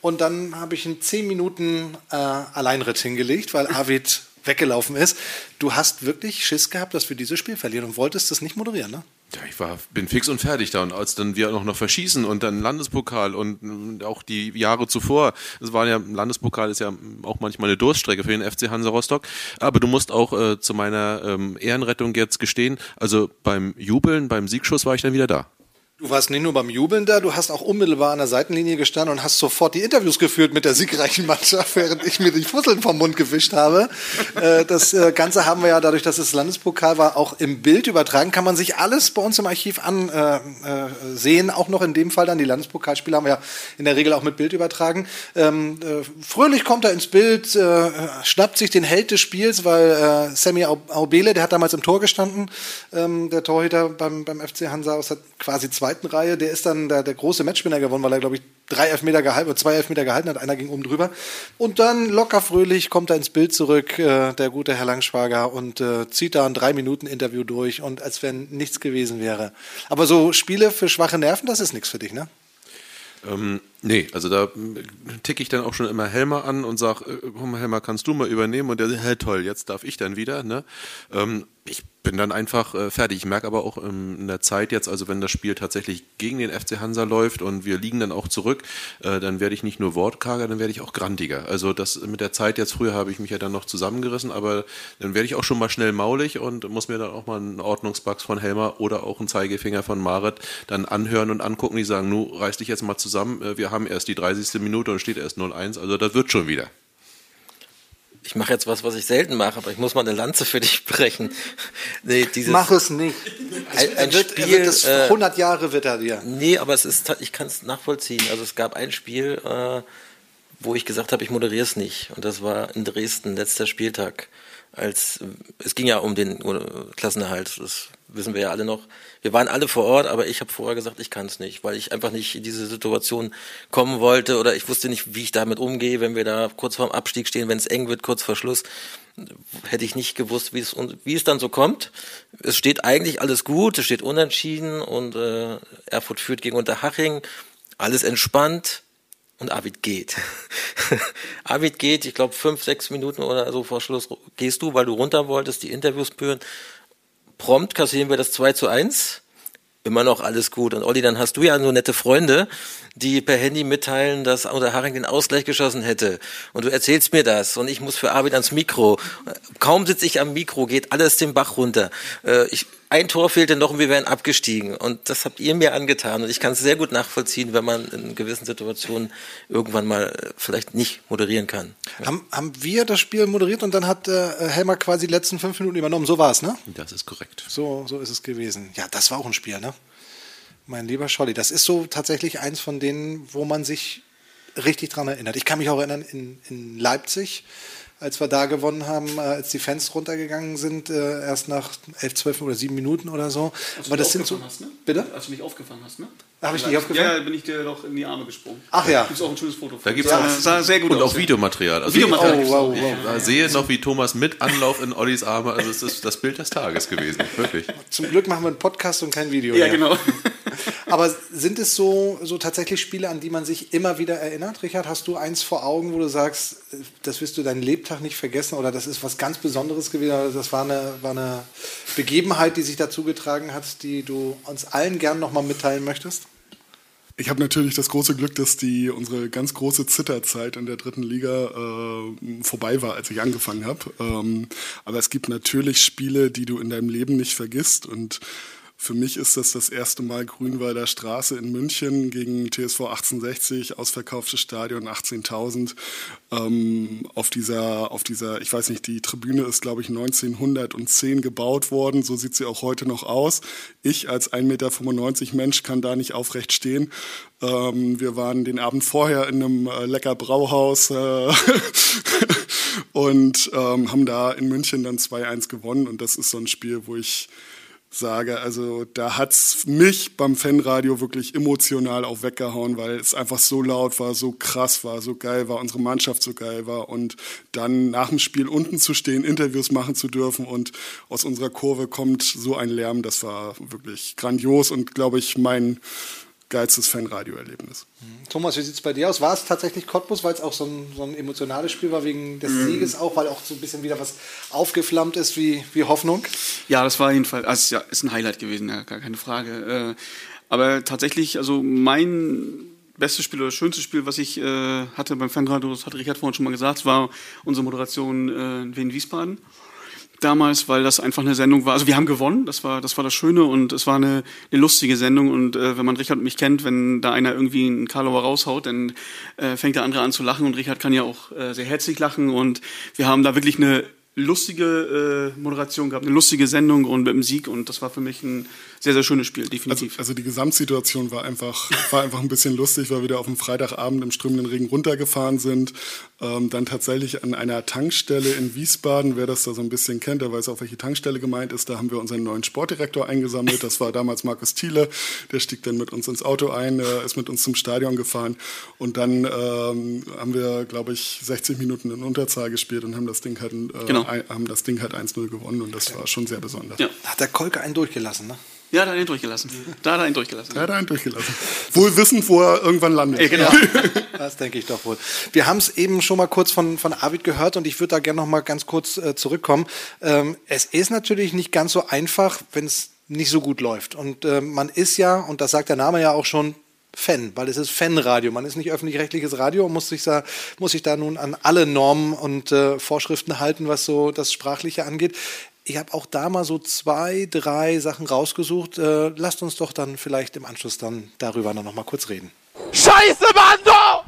Und dann habe ich in zehn Minuten äh, Alleinritt hingelegt, weil Arvid weggelaufen ist. Du hast wirklich Schiss gehabt, dass wir dieses Spiel verlieren und wolltest das nicht moderieren, ne? Ja, ich war, bin fix und fertig da. Und als dann wir auch noch verschießen und dann Landespokal und mm, auch die Jahre zuvor, es war ja, Landespokal ist ja auch manchmal eine Durststrecke für den FC Hansa Rostock, aber du musst auch äh, zu meiner ähm, Ehrenrettung jetzt gestehen, also beim Jubeln, beim Siegschuss war ich dann wieder da. Du warst nicht nur beim Jubeln da, du hast auch unmittelbar an der Seitenlinie gestanden und hast sofort die Interviews geführt mit der siegreichen Mannschaft, während ich mir die Fusseln vom Mund gewischt habe. Äh, Das äh, Ganze haben wir ja dadurch, dass es Landespokal war, auch im Bild übertragen. Kann man sich alles bei uns im Archiv ansehen. Auch noch in dem Fall dann die Landespokalspiele haben wir ja in der Regel auch mit Bild übertragen. Ähm, äh, Fröhlich kommt er ins Bild, äh, schnappt sich den Held des Spiels, weil äh, Sammy Au- Aubele, der hat damals im Tor gestanden, ähm, der Torhüter beim, FC Hansa aus der quasi zweiten Reihe, der ist dann der, der große Matchwinner gewonnen, weil er, glaube ich, drei Elfmeter gehalten, zwei Elfmeter gehalten hat, einer ging oben drüber. Und dann locker fröhlich kommt er ins Bild zurück, äh, der gute Herr Langschwager, und äh, zieht da ein drei Minuten Interview durch und als wenn nichts gewesen wäre. Aber so Spiele für schwache Nerven, das ist nichts für dich, ne? Ähm, nee, also da ticke ich dann auch schon immer Helmer an und sag, äh, komm Helmer, kannst du mal übernehmen? Und der sagt, hey, toll, jetzt darf ich dann wieder. Ne? Ähm, ich bin dann einfach äh, fertig. Ich merke aber auch ähm, in der Zeit jetzt, also wenn das Spiel tatsächlich gegen den FC Hansa läuft und wir liegen dann auch zurück, äh, dann werde ich nicht nur wortkarger, dann werde ich auch grantiger. Also das mit der Zeit jetzt, früher habe ich mich ja dann noch zusammengerissen, aber dann werde ich auch schon mal schnell maulig und muss mir dann auch mal einen Ordnungsbugs von Helmer oder auch einen Zeigefinger von Marit dann anhören und angucken, die sagen, nu reiß dich jetzt mal zusammen, äh, wir haben erst die 30. Minute und steht erst 0-1, also das wird schon wieder. Ich mache jetzt was, was ich selten mache, aber ich muss mal eine Lanze für dich brechen. Nee, dieses, Mach es nicht. Ein, ein wird, Spiel, wird das äh, 100 Jahre wird er dir. Nee, aber es ist, ich kann es nachvollziehen. Also es gab ein Spiel, äh, wo ich gesagt habe, ich moderiere es nicht. Und das war in Dresden, letzter Spieltag. Als, es ging ja um den äh, Klassenerhalt, das wissen wir ja alle noch. Wir waren alle vor Ort, aber ich habe vorher gesagt, ich kann es nicht, weil ich einfach nicht in diese Situation kommen wollte oder ich wusste nicht, wie ich damit umgehe, wenn wir da kurz vorm Abstieg stehen, wenn es eng wird, kurz vor Schluss hätte ich nicht gewusst, wie es, wie es dann so kommt. Es steht eigentlich alles gut, es steht unentschieden und äh, Erfurt führt gegen Unterhaching, alles entspannt und Arvid geht. Arvid geht, ich glaube fünf, sechs Minuten oder so vor Schluss gehst du, weil du runter wolltest, die Interviews führen. Prompt kassieren wir das 2 zu 1 immer noch alles gut. Und Olli, dann hast du ja so nette Freunde, die per Handy mitteilen, dass Unterhaching den Ausgleich geschossen hätte. Und du erzählst mir das und ich muss für Arvid ans Mikro. Kaum sitze ich am Mikro, geht alles den Bach runter. Äh, Ich, ein Tor fehlte noch und wir wären abgestiegen. Und das habt ihr mir angetan. Und ich kann es sehr gut nachvollziehen, wenn man in gewissen Situationen irgendwann mal äh, vielleicht nicht moderieren kann. Haben, haben wir das Spiel moderiert und dann hat äh, Helmer quasi die letzten fünf Minuten übernommen. So war es, ne? Das ist korrekt. So, so ist es gewesen. Ja, das war auch ein Spiel, ne? Mein lieber Scholli, das ist so tatsächlich eins von denen, wo man sich richtig dran erinnert. Ich kann mich auch erinnern, in, in Leipzig, als wir da gewonnen haben, äh, als die Fans runtergegangen sind, äh, erst nach elf, zwölf oder sieben Minuten oder so. Aber das sind so. Hast, ne? Bitte? Als du mich aufgefangen hast, ne? Hab ich dich aufgefangen? Ja, ja, bin ich dir doch in die Arme gesprungen. Ach ja. Gibt's auch ein schönes Foto. Da von. gibt's sah, auch- sah sehr gut und aus. auch Videomaterial. Also Videomaterial Oh, wow, wow. Ich sehe noch, wie Thomas mit Anlauf in Ollis Arme, also es ist das Bild des Tages gewesen, wirklich. Zum Glück machen wir einen Podcast und kein Video. Ja, mehr. genau. Aber sind es so, so tatsächlich Spiele, an die man sich immer wieder erinnert? Richard, hast du eins vor Augen, wo du sagst, das wirst du deinen Lebtag nicht vergessen oder das ist was ganz Besonderes gewesen? Oder das war eine, war eine Begebenheit, die sich dazu getragen hat, die du uns allen gern nochmal mitteilen möchtest? Ich habe natürlich das große Glück, dass die unsere ganz große Zitterzeit in der dritten Liga äh, vorbei war, als ich angefangen habe. Ähm, aber es gibt natürlich Spiele, die du in deinem Leben nicht vergisst und für mich ist das das erste Mal Grünwalder Straße in München gegen TSV 1860, ausverkauftes Stadion, 18.000. Ähm, auf dieser, auf dieser, ich weiß nicht, die Tribüne ist, glaube ich, 1910 gebaut worden. So sieht sie auch heute noch aus. Ich als 1,95 Meter Mensch kann da nicht aufrecht stehen. Ähm, wir waren den Abend vorher in einem äh, lecker Brauhaus äh, und ähm, haben da in München dann 2-1 gewonnen. Und das ist so ein Spiel, wo ich sage, also da hat's mich beim Fanradio wirklich emotional auch weggehauen, weil es einfach so laut war, so krass war, so geil war, unsere Mannschaft so geil war. Und dann nach dem Spiel unten zu stehen, Interviews machen zu dürfen und aus unserer Kurve kommt so ein Lärm, das war wirklich grandios und glaube ich mein geilstes Fanradio-Erlebnis. Thomas, wie sieht es bei dir aus? War es tatsächlich Cottbus, weil es auch so ein, so ein, emotionales Spiel war wegen des mhm. Sieges auch, weil auch so ein bisschen wieder was aufgeflammt ist wie, wie Hoffnung? Ja, das war jedenfalls, also ja, ist ein Highlight gewesen, ja, gar keine Frage. Äh, aber tatsächlich, also mein bestes Spiel oder schönste Spiel, was ich äh, hatte beim Fanradio, das hat Richard vorhin schon mal gesagt, war unsere Moderation äh, in Wien-Wiesbaden damals, weil das einfach eine Sendung war. Also wir haben gewonnen, das war das war das Schöne und es war eine, eine lustige Sendung und äh, wenn man Richard und mich kennt, wenn da einer irgendwie einen Karlauer raushaut, dann äh, fängt der andere an zu lachen und Richard kann ja auch äh, sehr herzlich lachen und wir haben da wirklich eine lustige äh, Moderation gehabt, eine lustige Sendung und mit dem Sieg und das war für mich ein sehr, sehr schönes Spiel, definitiv. Also, also die Gesamtsituation war einfach, war einfach ein bisschen lustig, weil wir da auf dem Freitagabend im strömenden Regen runtergefahren sind. Ähm, dann tatsächlich an einer Tankstelle in Wiesbaden, wer das da so ein bisschen kennt, der weiß auch, welche Tankstelle gemeint ist. Da haben wir unseren neuen Sportdirektor eingesammelt. Das war damals Markus Thiele. Der stieg dann mit uns ins Auto ein, äh, ist mit uns zum Stadion gefahren. Und dann ähm, haben wir, glaube ich, 60 Minuten in Unterzahl gespielt und haben das Ding halt, äh, genau. haben das Ding halt 1-0 gewonnen. Und das war schon sehr besonders. Ja. Hat der Kolke einen durchgelassen, ne? Ja, da hat er ihn durchgelassen. Da hat er ihn durchgelassen. Da hat er ihn durchgelassen. Wohl wissend, wo er irgendwann landet. Ja, genau. das denke ich doch wohl. Wir haben es eben schon mal kurz von, von Arvid gehört und ich würde da gerne noch mal ganz kurz äh, zurückkommen. Ähm, es ist natürlich nicht ganz so einfach, wenn es nicht so gut läuft. Und äh, man ist ja, und das sagt der Name ja auch schon, Fan, weil es ist Fanradio. Man ist nicht öffentlich-rechtliches Radio und muss sich, da, muss sich da nun an alle Normen und äh, Vorschriften halten, was so das Sprachliche angeht. Ich habe auch da mal so zwei, drei Sachen rausgesucht. Äh, lasst uns doch dann vielleicht im Anschluss dann darüber noch mal kurz reden. Scheiße, Mando!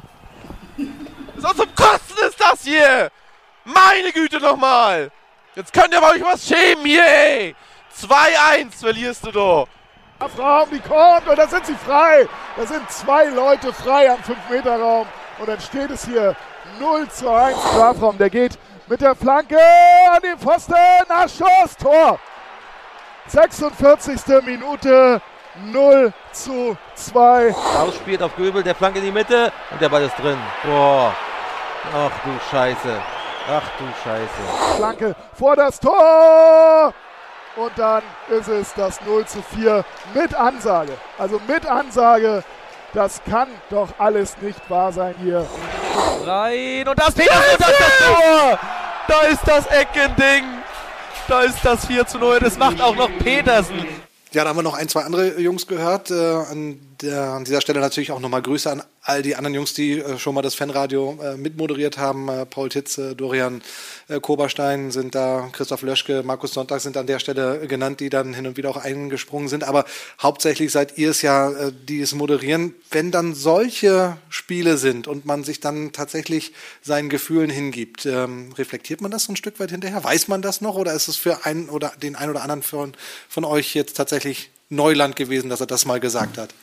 So zum Kosten ist das hier! Meine Güte nochmal! Jetzt könnt ihr euch was schämen hier, ey! 2-1 verlierst du doch! Raum, die kommt und da sind sie frei. Da sind zwei Leute frei am 5-Meter-Raum. Und dann steht es hier 0 zu 1 Strafraum. Der geht mit der Flanke an den Pfosten, nach Schuss, Tor. 46. Minute, 0 zu 2. Ausspielt auf Göbel, der Flanke in die Mitte und der Ball ist drin. Boah. Ach du Scheiße. Ach du Scheiße. Flanke vor das Tor. Und dann ist es das 0 zu 4 mit Ansage. Also mit Ansage. Das kann doch alles nicht wahr sein hier. Rein und das Petersen das, das Tor! Da ist das Eckending. Da ist das 4 zu 0. Das macht auch noch Petersen. Ja, da haben wir noch ein, zwei andere Jungs gehört. Äh, an, der, an dieser Stelle natürlich auch nochmal Grüße an all die anderen Jungs, die äh, schon mal das Fanradio äh, mitmoderiert haben. Äh, Paul Titze, Dorian äh, Koberstein sind da, Christoph Löschke, Markus Sonntag sind an der Stelle genannt, die dann hin und wieder auch eingesprungen sind. Aber hauptsächlich seid ihr es ja, äh, die es moderieren. Wenn dann solche Spiele sind und man sich dann tatsächlich seinen Gefühlen hingibt, ähm, reflektiert man das so ein Stück weit hinterher? Weiß man das noch oder ist es für einen oder den einen oder anderen von, von euch jetzt tatsächlich Neuland gewesen, dass er das mal gesagt hat?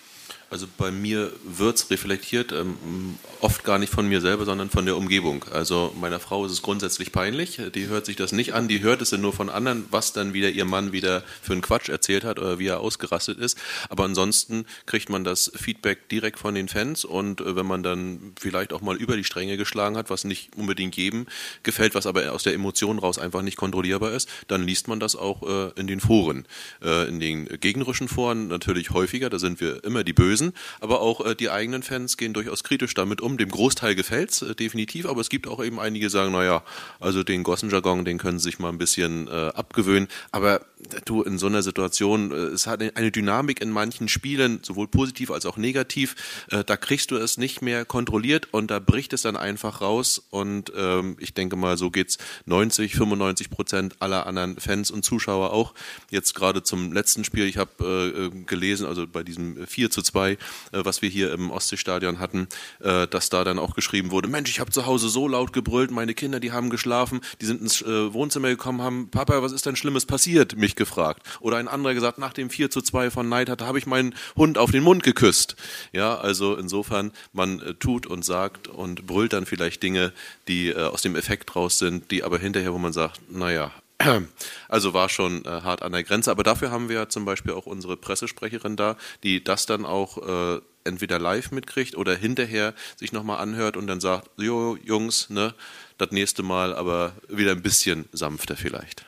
Also bei mir wird es reflektiert, ähm, oft gar nicht von mir selber, sondern von der Umgebung. Also meiner Frau ist es grundsätzlich peinlich, die hört sich das nicht an, die hört es dann nur von anderen, was dann wieder ihr Mann wieder für einen Quatsch erzählt hat oder wie er ausgerastet ist. Aber ansonsten kriegt man das Feedback direkt von den Fans und äh, wenn man dann vielleicht auch mal über die Stränge geschlagen hat, was nicht unbedingt jedem gefällt, was aber aus der Emotion raus einfach nicht kontrollierbar ist, dann liest man das auch äh, in den Foren. Äh, in den gegnerischen Foren natürlich häufiger, da sind wir immer die Bösen lösen. Aber auch äh, die eigenen Fans gehen durchaus kritisch damit um. Dem Großteil gefällt's äh, definitiv, aber es gibt auch eben einige, die sagen, naja, also den Gossenjargon, den können sie sich mal ein bisschen äh, abgewöhnen. Aber du, in so einer Situation, äh, es hat eine Dynamik in manchen Spielen, sowohl positiv als auch negativ, äh, da kriegst du es nicht mehr kontrolliert und da bricht es dann einfach raus und ähm, ich denke mal, so geht's 90, 95 Prozent aller anderen Fans und Zuschauer auch. Jetzt gerade zum letzten Spiel, ich habe äh, äh, gelesen, also bei diesem 4 zu 2, äh, was wir hier im Ostseestadion hatten, äh, dass da dann auch geschrieben wurde, Mensch, ich habe zu Hause so laut gebrüllt, meine Kinder, die haben geschlafen, die sind ins äh, Wohnzimmer gekommen, haben, Papa, was ist denn Schlimmes passiert? Mich gefragt. Oder ein anderer gesagt, nach dem 4 zu 2 von Neidhardt habe ich meinen Hund auf den Mund geküsst. Ja, also insofern, man tut und sagt und brüllt dann vielleicht Dinge, die aus dem Effekt raus sind, die aber hinterher, wo man sagt, naja, also war schon äh, hart an der Grenze. Aber dafür haben wir zum Beispiel auch unsere Pressesprecherin da, die das dann auch äh, entweder live mitkriegt oder hinterher sich nochmal anhört und dann sagt, jo, Jungs, ne, das nächste Mal aber wieder ein bisschen sanfter vielleicht.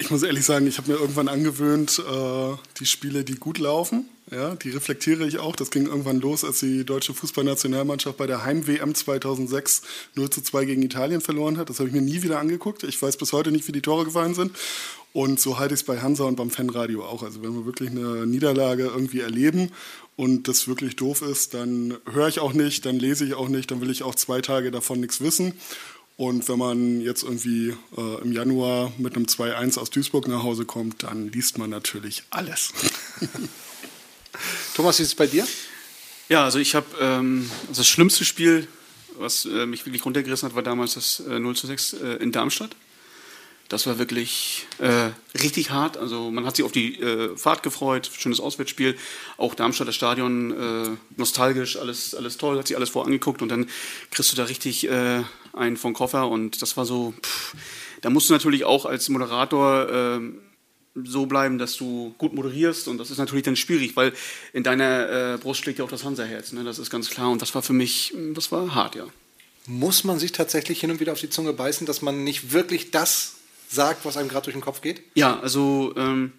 Ich muss ehrlich sagen, ich habe mir irgendwann angewöhnt, äh, die Spiele, die gut laufen, ja, die reflektiere ich auch. Das ging irgendwann los, als die deutsche Fußballnationalmannschaft bei der Heim-WM 2006 0 zu 2 gegen Italien verloren hat. Das habe ich mir nie wieder angeguckt. Ich weiß bis heute nicht, wie die Tore gefallen sind. Und so halte ich es bei Hansa und beim Fanradio auch. Also wenn wir wirklich eine Niederlage irgendwie erleben und das wirklich doof ist, dann höre ich auch nicht, dann lese ich auch nicht, dann will ich auch zwei Tage davon nichts wissen. Und wenn man jetzt irgendwie äh, im Januar mit einem 2-1 aus Duisburg nach Hause kommt, dann liest man natürlich alles. Thomas, wie ist es bei dir? Ja, also ich habe ähm, also das schlimmste Spiel, was äh, mich wirklich runtergerissen hat, war damals das äh, 0 zu 6 äh, in Darmstadt. Das war wirklich äh, richtig hart. Also man hat sich auf die äh, Fahrt gefreut, schönes Auswärtsspiel. Auch Darmstadt, das Stadion, äh, nostalgisch, alles, alles toll, hat sich alles vorangeguckt und dann kriegst du da richtig äh, einen von Koffer und das war so, pff, da musst du natürlich auch als Moderator äh, so bleiben, dass du gut moderierst und das ist natürlich dann schwierig, weil in deiner äh, Brust schlägt ja auch das Hansa-Herz, ne? das ist ganz klar und das war für mich, das war hart, ja. Muss man sich tatsächlich hin und wieder auf die Zunge beißen, dass man nicht wirklich das sagt, was einem gerade durch den Kopf geht? Ja, also ähm,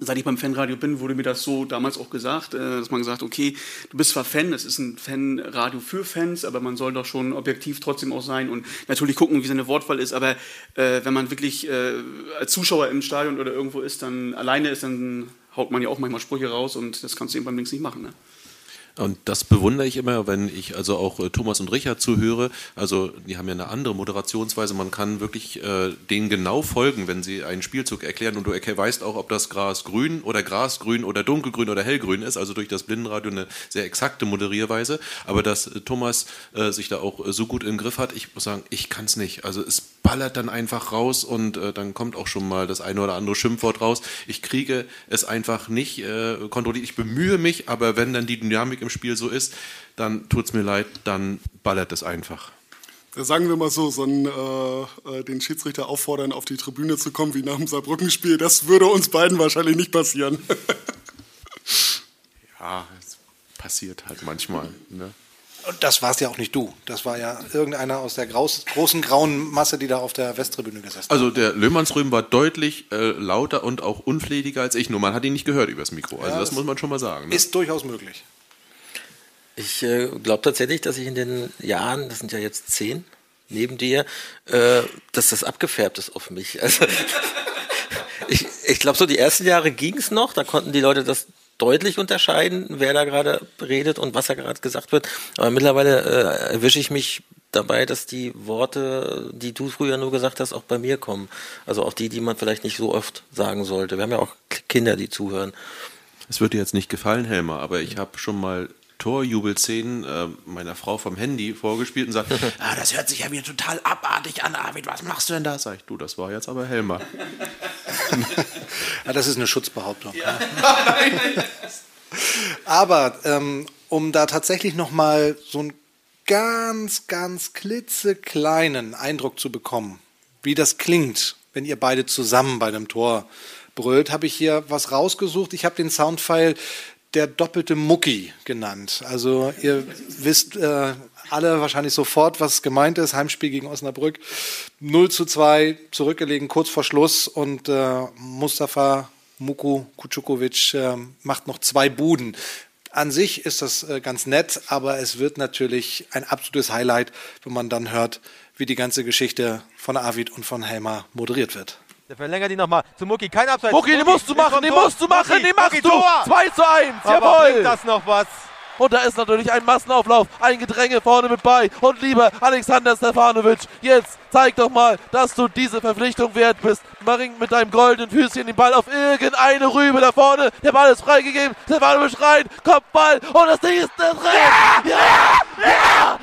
seit ich beim Fanradio bin, wurde mir das so damals auch gesagt, äh, dass man gesagt, okay, du bist zwar Fan, es ist ein Fanradio für Fans, aber man soll doch schon objektiv trotzdem auch sein und natürlich gucken, wie seine Wortwahl ist, aber äh, wenn man wirklich äh, als Zuschauer im Stadion oder irgendwo ist, dann alleine ist, dann haut man ja auch manchmal Sprüche raus und das kannst du eben beim Links nicht machen. Ne? Und das bewundere ich immer, wenn ich also auch äh, Thomas und Richard zuhöre. Also die haben ja eine andere Moderationsweise. Man kann wirklich äh, denen genau folgen, wenn sie einen Spielzug erklären und du weißt auch, ob das Gras grün oder Grasgrün oder dunkelgrün oder hellgrün ist. Also durch das Blindenradio eine sehr exakte Moderierweise. Aber dass äh, Thomas äh, sich da auch äh, so gut im Griff hat, ich muss sagen, ich kann es nicht. Also es ballert dann einfach raus und äh, dann kommt auch schon mal das eine oder andere Schimpfwort raus. Ich kriege es einfach nicht kontrolliert. Ich bemühe mich, aber wenn dann die Dynamik im Spiel so ist, dann tut es mir leid, dann ballert es einfach. Sagen wir mal so, so einen, äh, äh, den Schiedsrichter auffordern, auf die Tribüne zu kommen, wie nach dem Saarbrücken-Spiel, das würde uns beiden wahrscheinlich nicht passieren. ja, es passiert halt manchmal. Ne? Und das warst ja auch nicht du. Das war ja irgendeiner aus der graus, großen grauen Masse, die da auf der Westtribüne gesessen hat. Also der Löhmannsrüben war deutlich äh, lauter und auch unflätiger als ich. Nur man hat ihn nicht gehört übers Mikro. Also ja, das, das muss man schon mal sagen. Ne? Ist durchaus möglich. Ich äh, glaube tatsächlich, dass ich in den Jahren, das sind ja jetzt zehn, neben dir, äh, dass das abgefärbt ist auf mich. Also ich, ich glaube, so die ersten Jahre ging es noch, da konnten die Leute das deutlich unterscheiden, wer da gerade redet und was da gerade gesagt wird. Aber mittlerweile äh, erwische ich mich dabei, dass die Worte, die du früher nur gesagt hast, auch bei mir kommen. Also auch die, die man vielleicht nicht so oft sagen sollte. Wir haben ja auch Kinder, die zuhören. Es wird dir jetzt nicht gefallen, Helmer, aber ich habe schon mal Torjubelszenen äh, meiner Frau vom Handy vorgespielt und sagt, ah, das hört sich ja wieder total abartig an, Arvid, was machst du denn da? Sag ich, du, das war jetzt aber Helmer. ja, das ist eine Schutzbehauptung. Ja. aber ähm, um da tatsächlich nochmal so einen ganz, ganz klitzekleinen Eindruck zu bekommen, wie das klingt, wenn ihr beide zusammen bei einem Tor brüllt, habe ich hier was rausgesucht. Ich habe den Soundfile der doppelte Mucki genannt. Also ihr wisst äh, alle wahrscheinlich sofort, was gemeint ist. Heimspiel gegen Osnabrück. 0 zu 2 zurückgelegen, kurz vor Schluss und äh, Mustafa Muko Kucukovic äh, macht noch zwei Buden. An sich ist das äh, ganz nett, aber es wird natürlich ein absolutes Highlight, wenn man dann hört, wie die ganze Geschichte von Arvid und von Helmer moderiert wird. Der verlängert die nochmal zu Mucki. Kein Abseits. Mucki, den musst du machen, den musst du machen, Mucki, den machst Mucki, du. Tor. 2 zu 1, Aber bringt jawohl. das noch was? Und da ist natürlich ein Massenauflauf, ein Gedränge vorne mit bei. Und lieber Alexander Stefanovic, jetzt zeig doch mal, dass du diese Verpflichtung wert bist. Maring mit deinem goldenen Füßchen den Ball auf irgendeine Rübe da vorne. Der Ball ist freigegeben. Stefanovic rein, Kopfball und das Ding ist drin. Ja, ja, ja,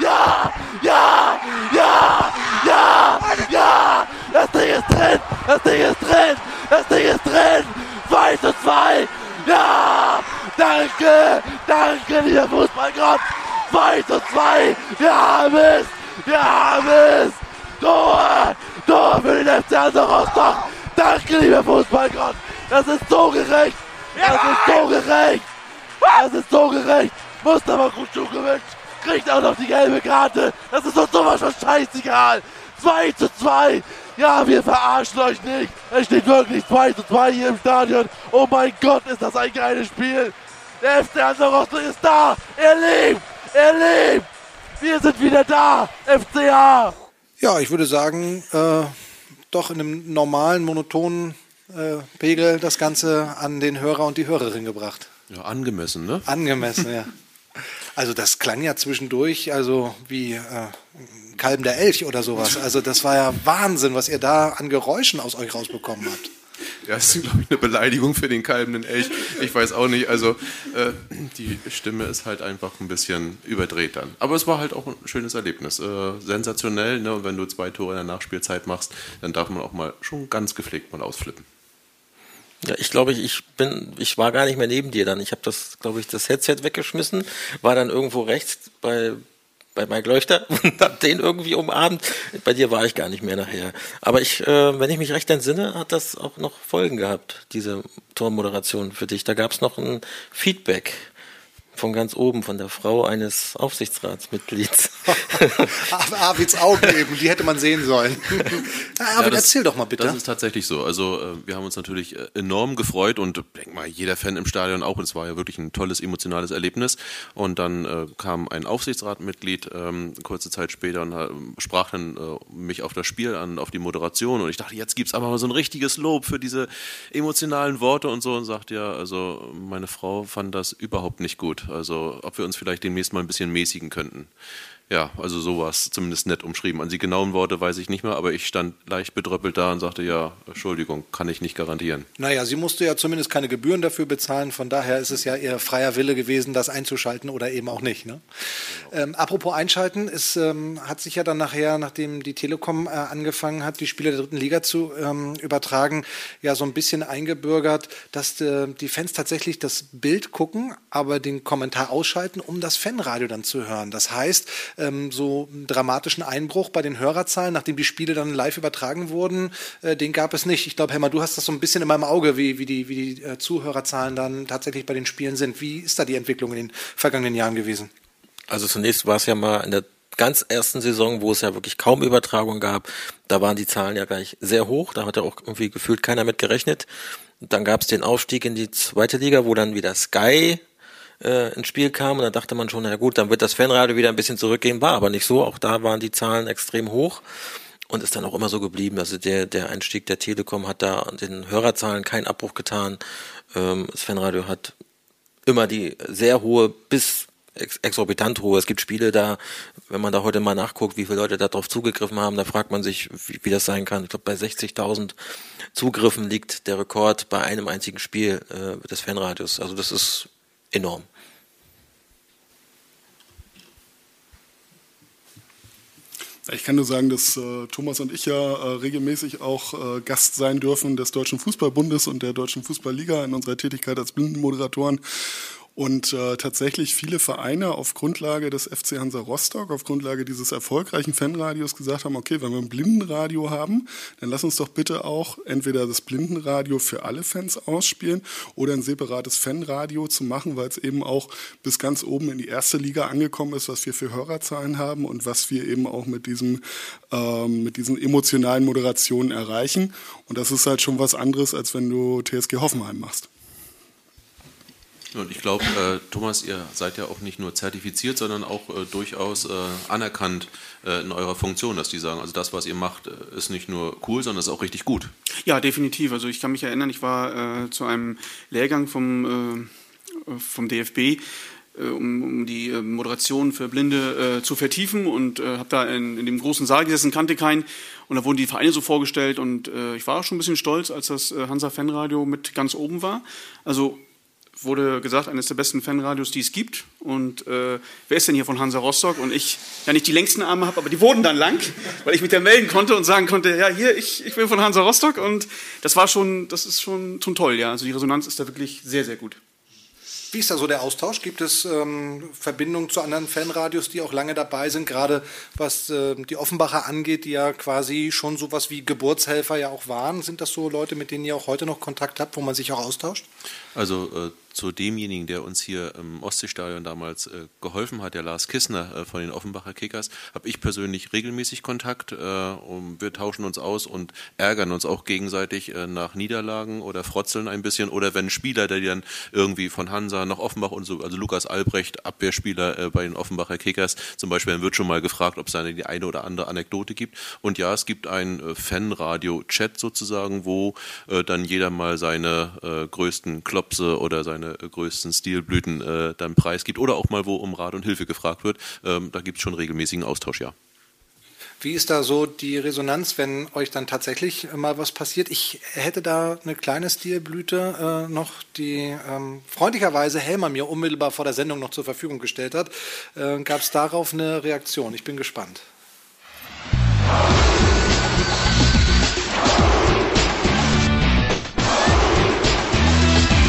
ja, ja, ja, ja, ja. Das Ding ist drin, das Ding ist drin, das Ding ist drin. 2 zu 2. Ja, danke, danke, lieber Fußballgott. 2 zu 2. Wir haben es, wir haben es. Tor, Tor für den FC Hansa Rostock. Danke, lieber Fußballgott. Das ist so gerecht. Das ist so gerecht. Das ist so gerecht. Mustafa Kutschukovic kriegt auch noch die gelbe Karte. Das ist uns sowas von scheißegal. 2 zu 2. Ja, wir verarschen euch nicht. Es steht wirklich 2 zu 2 hier im Stadion. Oh mein Gott, ist das ein geiles Spiel. Der FC Hansa Rostock ist da. Er lebt. Er lebt. Wir sind wieder da. FCA. Ja, ich würde sagen, äh, doch in einem normalen, monotonen äh, Pegel das Ganze an den Hörer und die Hörerin gebracht. Ja, angemessen, ne? Angemessen, ja. Also das klang ja zwischendurch, also wie äh, ein Kalben der Elch oder sowas. Also das war ja Wahnsinn, was ihr da an Geräuschen aus euch rausbekommen habt. Ja, das ist, glaube ich, eine Beleidigung für den kalbenden Elch. Ich weiß auch nicht. Also, äh, die Stimme ist halt einfach ein bisschen überdreht dann. Aber es war halt auch ein schönes Erlebnis. Äh, sensationell, ne? Und wenn du zwei Tore in der Nachspielzeit machst, dann darf man auch mal schon ganz gepflegt mal ausflippen. Ja, ich glaube, ich bin, ich war gar nicht mehr neben dir dann. Ich habe das, glaube ich, das Headset weggeschmissen, war dann irgendwo rechts bei bei Mike Leuchter und hab den irgendwie umarmt. Bei dir war ich gar nicht mehr nachher. Aber ich, äh, wenn ich mich recht entsinne, hat das auch noch Folgen gehabt, diese Tormoderation für dich. Da gab es noch ein Feedback von ganz oben, von der Frau eines Aufsichtsratsmitglieds. Arvids Augen eben, die hätte man sehen sollen. Ja, Arvid, das- erzähl doch mal bitte. Das ist tatsächlich so. Also äh, wir haben uns natürlich äh, enorm gefreut und denk mal, jeder Fan im Stadion auch. Und es war ja wirklich ein tolles emotionales Erlebnis. Und dann äh, kam ein Aufsichtsratmitglied ähm, kurze Zeit später und äh, sprach dann äh, mich auf das Spiel an, auf die Moderation. Und ich dachte, jetzt gibt's aber mal so ein richtiges Lob für diese emotionalen Worte und so. Und sagt ja, also meine Frau fand das überhaupt nicht gut. Also ob wir uns vielleicht demnächst mal ein bisschen mäßigen könnten. Ja, also so war es zumindest nett umschrieben. An die genauen Worte weiß ich nicht mehr, aber ich stand leicht bedröppelt da und sagte, ja, Entschuldigung, kann ich nicht garantieren. Naja, sie musste ja zumindest keine Gebühren dafür bezahlen. Von daher ist es ja ihr freier Wille gewesen, das einzuschalten oder eben auch nicht. Ne? Ähm, apropos einschalten, es ähm, hat sich ja dann nachher, nachdem die Telekom äh, angefangen hat, die Spiele der dritten Liga zu ähm, übertragen, ja so ein bisschen eingebürgert, dass äh, die Fans tatsächlich das Bild gucken, aber den Kommentar ausschalten, um das Fanradio dann zu hören. Das heißt, ähm, so einen dramatischen Einbruch bei den Hörerzahlen, nachdem die Spiele dann live übertragen wurden, äh, den gab es nicht. Ich glaube, Helmer, du hast das so ein bisschen in meinem Auge, wie, wie die, wie die äh, Zuhörerzahlen dann tatsächlich bei den Spielen sind. Wie ist da die Entwicklung in den vergangenen Jahren gewesen? Also zunächst war es ja mal in der ganz ersten Saison, wo es ja wirklich kaum Übertragung gab, da waren die Zahlen ja gleich sehr hoch, da hat ja auch irgendwie gefühlt keiner mit gerechnet. Dann gab es den Aufstieg in die zweite Liga, wo dann wieder Sky äh, ins Spiel kam und da dachte man schon, na gut, dann wird das Fanradio wieder ein bisschen zurückgehen, war aber nicht so, auch da waren die Zahlen extrem hoch und ist dann auch immer so geblieben. Also der, der Einstieg der Telekom hat da den Hörerzahlen keinen Abbruch getan. Ähm, das Fanradio hat immer die sehr hohe bis ex exorbitant hohe. Es gibt Spiele da, wenn man da heute mal nachguckt, wie viele Leute da drauf zugegriffen haben, da fragt man sich, wie, wie das sein kann. Ich glaube, bei 60.000 Zugriffen liegt der Rekord bei einem einzigen Spiel äh, des Fanradios. Also das ist enorm. Ich kann nur sagen, dass äh, Thomas und ich ja äh, regelmäßig auch äh, Gast sein dürfen des Deutschen Fußballbundes und der Deutschen Fußballliga in unserer Tätigkeit als Blindenmoderatoren. Und äh, tatsächlich viele Vereine auf Grundlage des FC Hansa Rostock, auf Grundlage dieses erfolgreichen Fanradios gesagt haben, okay, wenn wir ein Blindenradio haben, dann lass uns doch bitte auch entweder das Blindenradio für alle Fans ausspielen oder ein separates Fanradio zu machen, weil es eben auch bis ganz oben in die erste Liga angekommen ist, was wir für Hörerzahlen haben und was wir eben auch mit diesem ähm, mit diesen emotionalen Moderationen erreichen. Und das ist halt schon was anderes, als wenn du TSG Hoffenheim machst. Und ich glaube, äh, Thomas, ihr seid ja auch nicht nur zertifiziert, sondern auch äh, durchaus äh, anerkannt äh, in eurer Funktion, dass die sagen, also das, was ihr macht, äh, ist nicht nur cool, sondern ist auch richtig gut. Ja, definitiv. Also ich kann mich erinnern, ich war äh, zu einem Lehrgang vom, vom DFB um, um, die Moderation für Blinde zu vertiefen und habe da in, in, dem großen Saal gesessen, kannte keinen und da wurden die Vereine so vorgestellt und ich war auch schon ein bisschen stolz, als das Hansa Fanradio mit ganz oben war. Also wurde gesagt, eines der besten Fanradios, die es gibt. Und äh, wer ist denn hier von Hansa Rostock? Und ich ja nicht die längsten Arme habe, aber die wurden dann lang, weil ich mich da melden konnte und sagen konnte, ja hier, ich, ich bin von Hansa Rostock. Und das war schon, das ist schon, schon toll, ja. Also die Resonanz ist da wirklich sehr, sehr gut. Wie ist da so der Austausch? Gibt es ähm, Verbindungen zu anderen Fanradios, die auch lange dabei sind, gerade was äh, die Offenbacher angeht, die ja quasi schon sowas wie Geburtshelfer ja auch waren? Sind das so Leute, mit denen ihr auch heute noch Kontakt habt, wo man sich auch austauscht? Also äh, zu demjenigen, der uns hier im Ostseestadion damals äh, geholfen hat, der Lars Kissner äh, von den Offenbacher Kickers, habe ich persönlich regelmäßig Kontakt. Äh, und wir tauschen uns aus und ärgern uns auch gegenseitig äh, nach Niederlagen oder frotzeln ein bisschen. Oder wenn Spieler, der dann irgendwie von Hansa nach Offenbach und so, also Lukas Albrecht, Abwehrspieler äh, bei den Offenbacher Kickers zum Beispiel, dann wird schon mal gefragt, ob es da die eine oder andere Anekdote gibt. Und ja, es gibt ein Fanradio-Chat sozusagen, wo dann jeder mal seine größten Klopse oder seine äh, größten Stilblüten äh, dann preisgibt oder auch mal, wo um Rat und Hilfe gefragt wird. Ähm, da gibt es schon regelmäßigen Austausch, ja. Wie ist da so die Resonanz, wenn euch dann tatsächlich mal was passiert? Ich hätte da eine kleine Stilblüte äh, noch, die ähm, freundlicherweise Helmer mir unmittelbar vor der Sendung noch zur Verfügung gestellt hat. Äh, Gab es darauf eine Reaktion? Ich bin gespannt.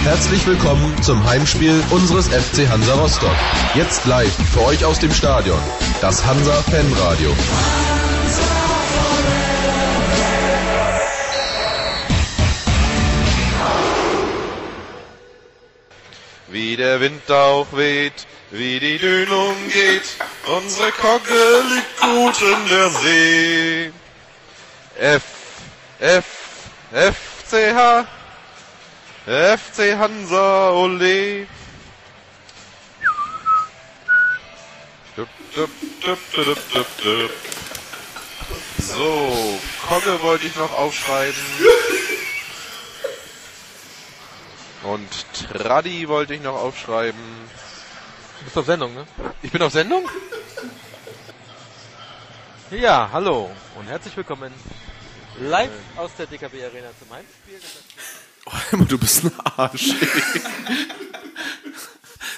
Herzlich willkommen zum Heimspiel unseres FC Hansa Rostock. Jetzt live für euch aus dem Stadion. Das Hansa Fanradio. Wie der Wind auch weht, wie die Dünung geht, unsere Kogge liegt gut in der See. F, F, FCH, FC Hansa, ole. So, Kogge wollte ich noch aufschreiben. Und Traddy wollte ich noch aufschreiben. Du bist auf Sendung, ne? Ich bin auf Sendung? Ja, hallo und herzlich willkommen live aus der DKB Arena zum Heimspiel. Oh, du bist ein Arsch.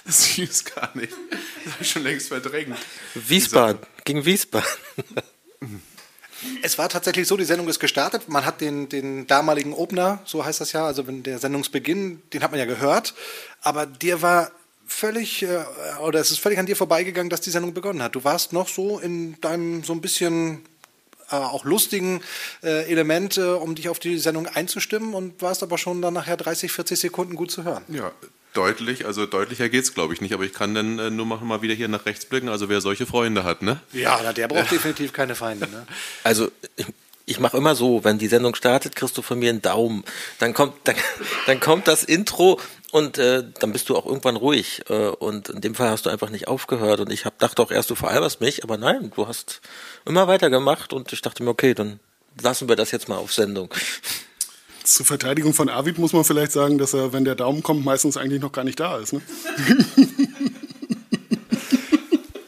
das hieß gar nicht. Das habe ich schon längst verdrängt. Wiesbaden, gegen Wiesbaden. Es war tatsächlich so, die Sendung ist gestartet. Man hat den, den damaligen Opener, so heißt das ja, also wenn der Sendungsbeginn, den hat man ja gehört. Aber dir war völlig, äh, oder es ist völlig an dir vorbeigegangen, dass die Sendung begonnen hat. Du warst noch so in deinem so ein bisschen äh, auch lustigen äh, Elemente, um dich auf die Sendung einzustimmen und warst aber schon dann nachher 30, 40 Sekunden gut zu hören. Ja, deutlich, also deutlicher geht es, glaube ich nicht, aber ich kann dann äh, nur mal wieder hier nach rechts blicken, also wer solche Freunde hat, ne? Ja, der braucht definitiv keine Feinde, ne? Also ich mache immer so, wenn die Sendung startet, kriegst du von mir einen Daumen. Dann kommt, dann, dann kommt das Intro und äh, dann bist du auch irgendwann ruhig. Äh, und in dem Fall hast du einfach nicht aufgehört. Und ich hab, dachte auch erst, du veralberst mich, aber nein, du hast immer weitergemacht und ich dachte mir, okay, dann lassen wir das jetzt mal auf Sendung. Zur Verteidigung von Arvid muss man vielleicht sagen, dass er, wenn der Daumen kommt, meistens eigentlich noch gar nicht da ist. Ne?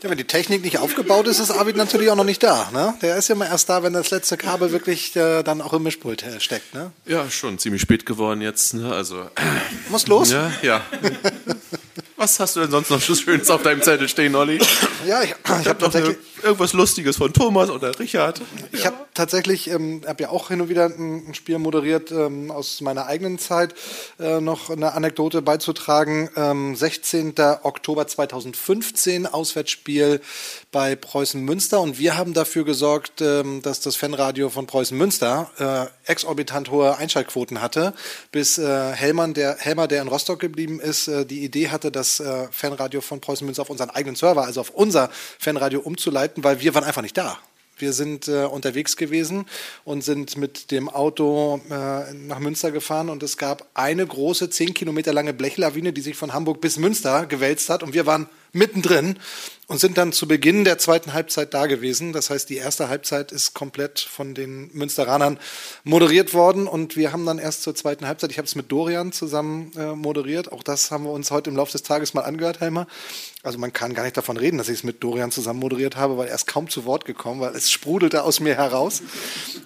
Ja, wenn die Technik nicht aufgebaut ist, ist Arvid natürlich auch noch nicht da. Ne? Der ist ja immer erst da, wenn das letzte Kabel wirklich äh, dann auch im Mischpult äh, steckt. Ne? Ja, schon ziemlich spät geworden jetzt. Ne? Also, Muss los? Ja, ja. Was hast du denn sonst noch Schönes auf deinem Zettel stehen, Olli? Ja, ich, ich habe tatsächlich irgendwas Lustiges von Thomas oder Richard. Ich ja. habe tatsächlich, ähm, habe ja auch hin und wieder ein, ein Spiel moderiert ähm, aus meiner eigenen Zeit, äh, noch eine Anekdote beizutragen. Ähm, 16. Oktober 2015, Auswärtsspiel bei Preußen Münster und wir haben dafür gesorgt, ähm, dass das Fanradio von Preußen Münster äh, exorbitant hohe Einschaltquoten hatte, bis äh, Helmer, der, Helmer, der in Rostock geblieben ist, äh, die Idee hatte, das Fanradio von Preußen Münster auf unseren eigenen Server, also auf unser Fanradio umzuleiten, weil wir waren einfach nicht da. Wir sind äh, unterwegs gewesen und sind mit dem Auto äh, nach Münster gefahren und es gab eine große, zehn Kilometer lange Blechlawine, die sich von Hamburg bis Münster gewälzt hat und wir waren mittendrin und sind dann zu Beginn der zweiten Halbzeit da gewesen. Das heißt, die erste Halbzeit ist komplett von den Münsteranern moderiert worden und wir haben dann erst zur zweiten Halbzeit, ich habe es mit Dorian zusammen äh, moderiert, auch das haben wir uns heute im Laufe des Tages mal angehört, Heimer. Also man kann gar nicht davon reden, dass ich es mit Dorian zusammen moderiert habe, weil er ist kaum zu Wort gekommen, weil es sprudelte aus mir heraus.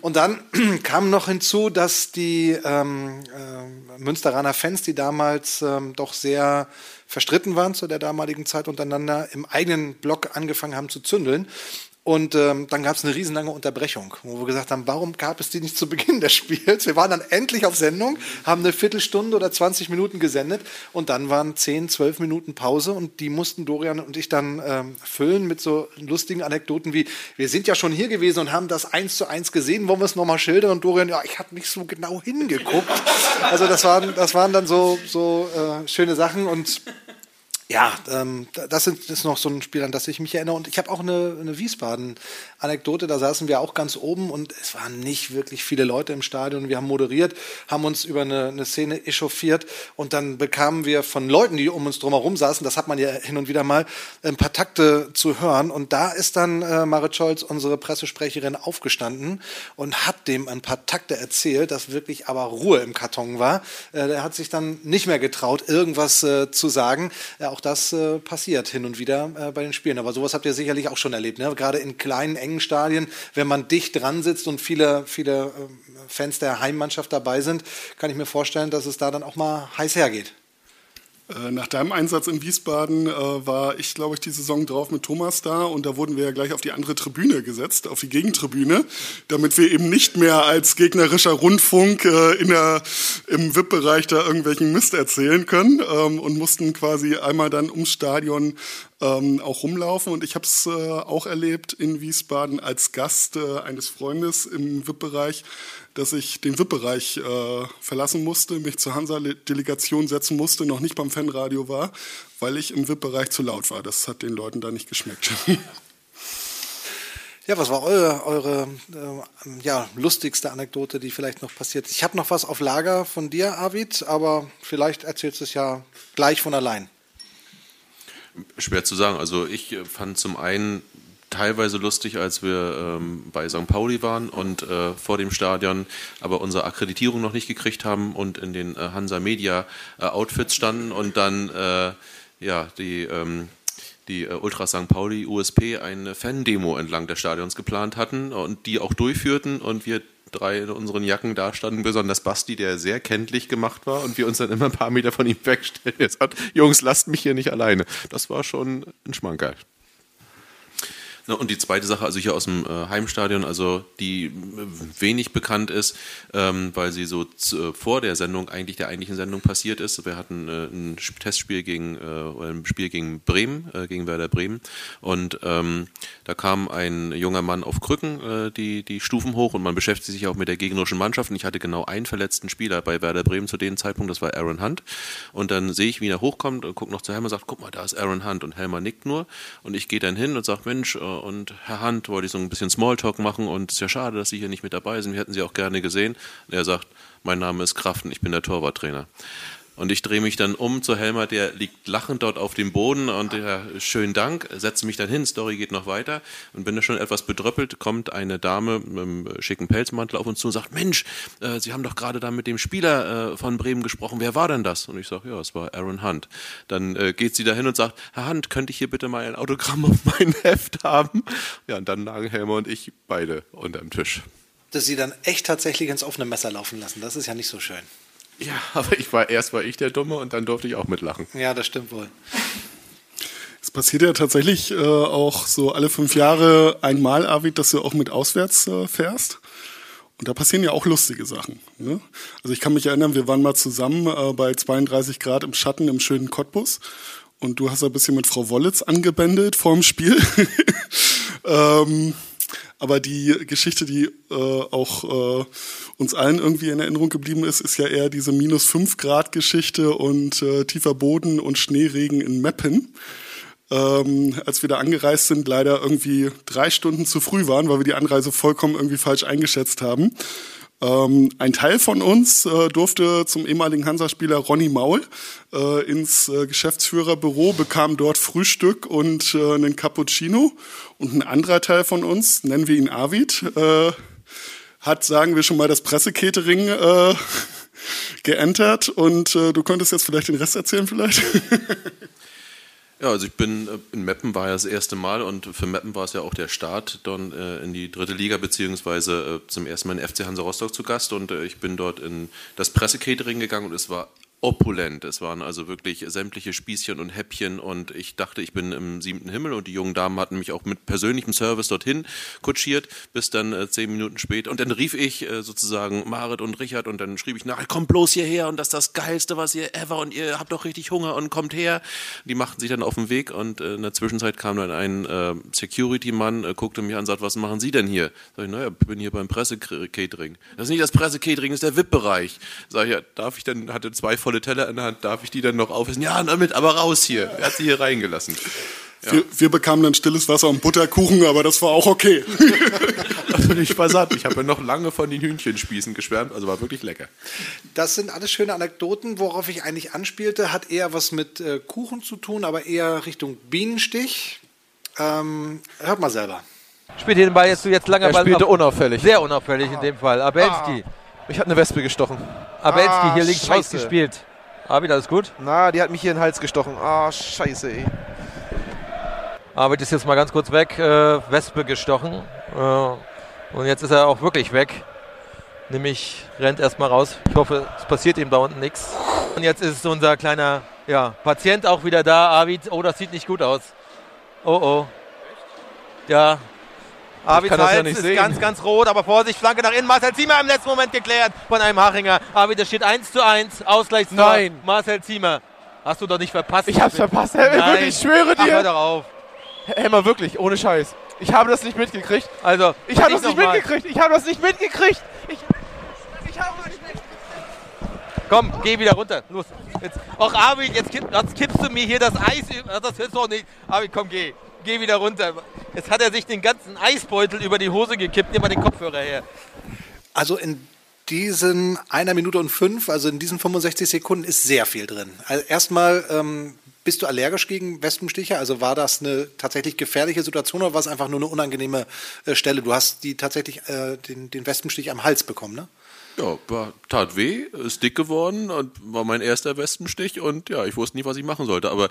Und dann kam noch hinzu, dass die ähm, äh, Münsteraner Fans, die damals ähm, doch sehr verstritten waren zu der damaligen Zeit untereinander, im eigenen Block angefangen haben zu zündeln. Und ähm, dann gab es eine riesenlange Unterbrechung, wo wir gesagt haben, warum gab es die nicht zu Beginn des Spiels? Wir waren dann endlich auf Sendung, haben eine Viertelstunde oder 20 Minuten gesendet und dann waren 10, 12 Minuten Pause und die mussten Dorian und ich dann ähm, füllen mit so lustigen Anekdoten wie, wir sind ja schon hier gewesen und haben das eins zu eins gesehen, wollen wir es nochmal schildern? Und Dorian, ja, ich habe nicht so genau hingeguckt. Also das waren, das waren dann so, so äh, schöne Sachen und ja, ähm, das ist noch so ein Spiel, an das ich mich erinnere. Und ich habe auch eine, eine Wiesbaden-Anekdote. Da saßen wir auch ganz oben und es waren nicht wirklich viele Leute im Stadion. Wir haben moderiert, haben uns über eine, eine Szene echauffiert und dann bekamen wir von Leuten, die um uns drumherum saßen, das hat man ja hin und wieder mal, ein paar Takte zu hören. Und da ist dann äh, Marit Scholz, unsere Pressesprecherin, aufgestanden und hat dem ein paar Takte erzählt, dass wirklich aber Ruhe im Karton war. Äh, er hat sich dann nicht mehr getraut, irgendwas äh, zu sagen. Äh, auch das äh, passiert hin und wieder äh, bei den Spielen. Aber sowas habt ihr sicherlich auch schon erlebt. Ne? Gerade in kleinen, engen Stadien, wenn man dicht dran sitzt und viele, viele äh, Fans der Heimmannschaft dabei sind, kann ich mir vorstellen, dass es da dann auch mal heiß hergeht. Äh, nach deinem Einsatz in Wiesbaden äh, war ich, glaube ich, die Saison drauf mit Thomas da und da wurden wir ja gleich auf die andere Tribüne gesetzt, auf die Gegentribüne, damit wir eben nicht mehr als gegnerischer Rundfunk äh, in der, im VIP-Bereich da irgendwelchen Mist erzählen können ähm, und mussten quasi einmal dann ums Stadion ähm, auch rumlaufen. Und ich habe es äh, auch erlebt in Wiesbaden als Gast äh, eines Freundes im VIP-Bereich, dass ich den VIP-Bereich äh, verlassen musste, mich zur Hansa-Delegation setzen musste, noch nicht beim Fanradio war, weil ich im VIP-Bereich zu laut war. Das hat den Leuten da nicht geschmeckt. Ja, was war eure, eure äh, ja, lustigste Anekdote, die vielleicht noch passiert ist? Ich habe noch was auf Lager von dir, Arvid, aber vielleicht erzählst du es ja gleich von allein. Schwer zu sagen. Also ich äh, fand zum einen teilweise lustig, als wir ähm, bei St. Pauli waren und äh, vor dem Stadion aber unsere Akkreditierung noch nicht gekriegt haben und in den äh, Hansa Media äh, Outfits standen und dann äh, ja die ähm, die äh, Ultra St. Pauli USP eine Fan-Demo entlang des Stadions geplant hatten und die auch durchführten und wir drei in unseren Jacken da standen, besonders Basti, der sehr kenntlich gemacht war und wir uns dann immer ein paar Meter von ihm wegstellen. Er sagt, Jungs, lasst mich hier nicht alleine. Das war schon ein Schmankerl. Und die zweite Sache, also hier aus dem äh, Heimstadion, also die äh, wenig bekannt ist, ähm, weil sie so äh, vor der Sendung eigentlich der eigentlichen Sendung passiert ist. Wir hatten ein Testspiel gegen oder ein Spiel gegen Bremen, gegen Werder Bremen, und ähm, da kam ein junger Mann auf Krücken die die Stufen hoch und man beschäftigt sich auch mit der gegnerischen Mannschaft. Und ich hatte genau einen verletzten Spieler bei Werder Bremen zu dem Zeitpunkt, das war Aaron Hunt. Und dann sehe ich, wie er hochkommt und gucke noch zu Helmer und sagt, guck mal, da ist Aaron Hunt. Und Helmer nickt nur und ich gehe dann hin und sage, Mensch und Herr Hand wollte ich so ein bisschen Smalltalk machen und es ist ja schade, dass Sie hier nicht mit dabei sind. Wir hätten Sie auch gerne gesehen. Und er sagt, mein Name ist Kraften, ich bin der Torwarttrainer. Und ich drehe mich dann um zu Helmer, der liegt lachend dort auf dem Boden und der schönen Dank, setze mich dann hin, Story geht noch weiter und bin da schon etwas bedröppelt, kommt eine Dame mit einem schicken Pelzmantel auf uns zu und sagt, Mensch, äh, Sie haben doch gerade da mit dem Spieler äh, von Bremen gesprochen, wer war denn das? Und ich sage, ja, es war Aaron Hunt. Dann äh, geht sie dahin und sagt, Herr Hunt, könnte ich hier bitte mal ein Autogramm auf mein Heft haben? Ja, und dann lagen Helmer und ich beide unterm Tisch. Dass Sie dann echt tatsächlich ins offene Messer laufen lassen, das ist ja nicht so schön. Ja, aber ich war erst war ich der Dumme und dann durfte ich auch mitlachen. Ja, das stimmt wohl. Es passiert ja tatsächlich äh, auch so alle fünf Jahre einmal, Arvid, dass du auch mit auswärts äh, fährst. Und da passieren ja auch lustige Sachen. Ne? Also ich kann mich erinnern, wir waren mal zusammen äh, bei 32 Grad im Schatten im schönen Cottbus. Und du hast ein bisschen mit Frau Wollitz angebändelt vorm Spiel. ähm, aber die Geschichte, die äh, auch äh, uns allen irgendwie in Erinnerung geblieben ist, ist ja eher diese minus 5 Grad Geschichte und äh, tiefer Boden und Schneeregen in Meppen ähm, als wir da angereist sind, leider irgendwie drei Stunden zu früh waren, weil wir die Anreise vollkommen irgendwie falsch eingeschätzt haben. Ähm, ein Teil von uns äh, durfte zum ehemaligen Hansa-Spieler Ronny Maul äh, ins äh, Geschäftsführerbüro, bekam dort Frühstück und äh, einen Cappuccino. Und ein anderer Teil von uns, nennen wir ihn Arvid, äh, hat, sagen wir schon mal, das Pressecatering äh, geentert. Und du könntest jetzt vielleicht den Rest erzählen, vielleicht? Ja, also ich bin äh, in Meppen war ja das erste Mal und für Meppen war es ja auch der Start dann äh, in die dritte Liga beziehungsweise äh, zum ersten Mal in FC Hansa Rostock zu Gast und ich bin dort in das Pressecatering gegangen und es war opulent. Es waren also wirklich sämtliche Spießchen und Häppchen und ich dachte, ich bin im siebten Himmel und die jungen Damen hatten mich auch mit persönlichem Service dorthin kutschiert, bis dann äh, zehn Minuten später. Und dann rief ich äh, sozusagen Marit und Richard und dann schrieb ich nach, kommt bloß hierher und das ist das Geilste, was ihr ever und ihr habt doch richtig Hunger und kommt her. Die machten sich dann auf den Weg und äh, in der Zwischenzeit kam dann ein äh, Security-Mann, äh, guckte mich an und sagte, was machen Sie denn hier? Sag ich, naja, bin hier beim Pressecatering. Das ist nicht das Pressecatering, das ist der VIP-Bereich. Sag ich, ja, darf ich dann, hatte zwei volle Teller in der Hand, darf ich die dann noch aufessen? Ja, damit, aber raus hier. Er hat sie hier reingelassen. Ja. Wir, wir, bekamen dann stilles Wasser und Butterkuchen, aber das war auch okay. also ich war satt. Ich habe ja noch lange von den Hühnchenspießen geschwärmt, also war wirklich lecker. Das sind alles schöne Anekdoten. Worauf ich eigentlich anspielte, hat eher was mit äh, Kuchen zu tun, aber eher Richtung Bienenstich. Ähm, hört mal selber. Spielt den Ball jetzt, du jetzt lange er Ball. spielte unauffällig. Sehr unauffällig in dem Fall. Abelski. Ah. Ich habe eine Wespe gestochen. Abelski, ah, hier links scheiße. gespielt. Arvid, alles gut? Na, die hat mich hier in den Hals gestochen. Ah, scheiße, ey. Arvid ist jetzt mal ganz kurz weg. Äh, Wespe gestochen. Äh, und jetzt ist er auch wirklich weg. Nämlich rennt erstmal raus. Ich hoffe, es passiert ihm da unten nichts. Und jetzt ist unser kleiner ja, Patient auch wieder da. Arvid, oh, das sieht nicht gut aus. Oh, oh. Ja, Das ja Hals ist sehen. ganz, ganz rot, aber Vorsicht, Flanke nach innen. Marcel Ziemer im letzten Moment geklärt von einem Hachinger. Arvid, es steht 1 zu 1, Ausgleichstor. Nein. Marcel Ziemer. Hast du doch nicht verpasst. Ich hab's verpasst, Nein. wirklich, ich schwöre Ach, hör dir. doch auf. Helmer, wirklich, ohne Scheiß. Ich habe das nicht mitgekriegt. Also, Ich habe das nicht mal. mitgekriegt. Ich habe das nicht mitgekriegt. Ich, ich habe das nicht mitgekriegt. Komm, geh wieder runter. Los. Jetzt. Och, Arvid, jetzt, kipp, kippst du mir hier das Eis. über- Das ist doch nicht. Arvid, komm, geh. Geh wieder runter. Jetzt hat er sich den ganzen Eisbeutel über die Hose gekippt. Nimm mal den Kopfhörer her. Also in diesen einer Minute und fünf, also in diesen 65 Sekunden ist sehr viel drin. Also erstmal, ähm, bist du allergisch gegen Wespenstiche? Also war das eine tatsächlich gefährliche Situation oder war es einfach nur eine unangenehme äh, Stelle? Du hast die tatsächlich äh, den, den Wespenstich am Hals bekommen, ne? Ja, war, tat weh, ist dick geworden und war mein erster Wespenstich und ja, ich wusste nie, was ich machen sollte. Aber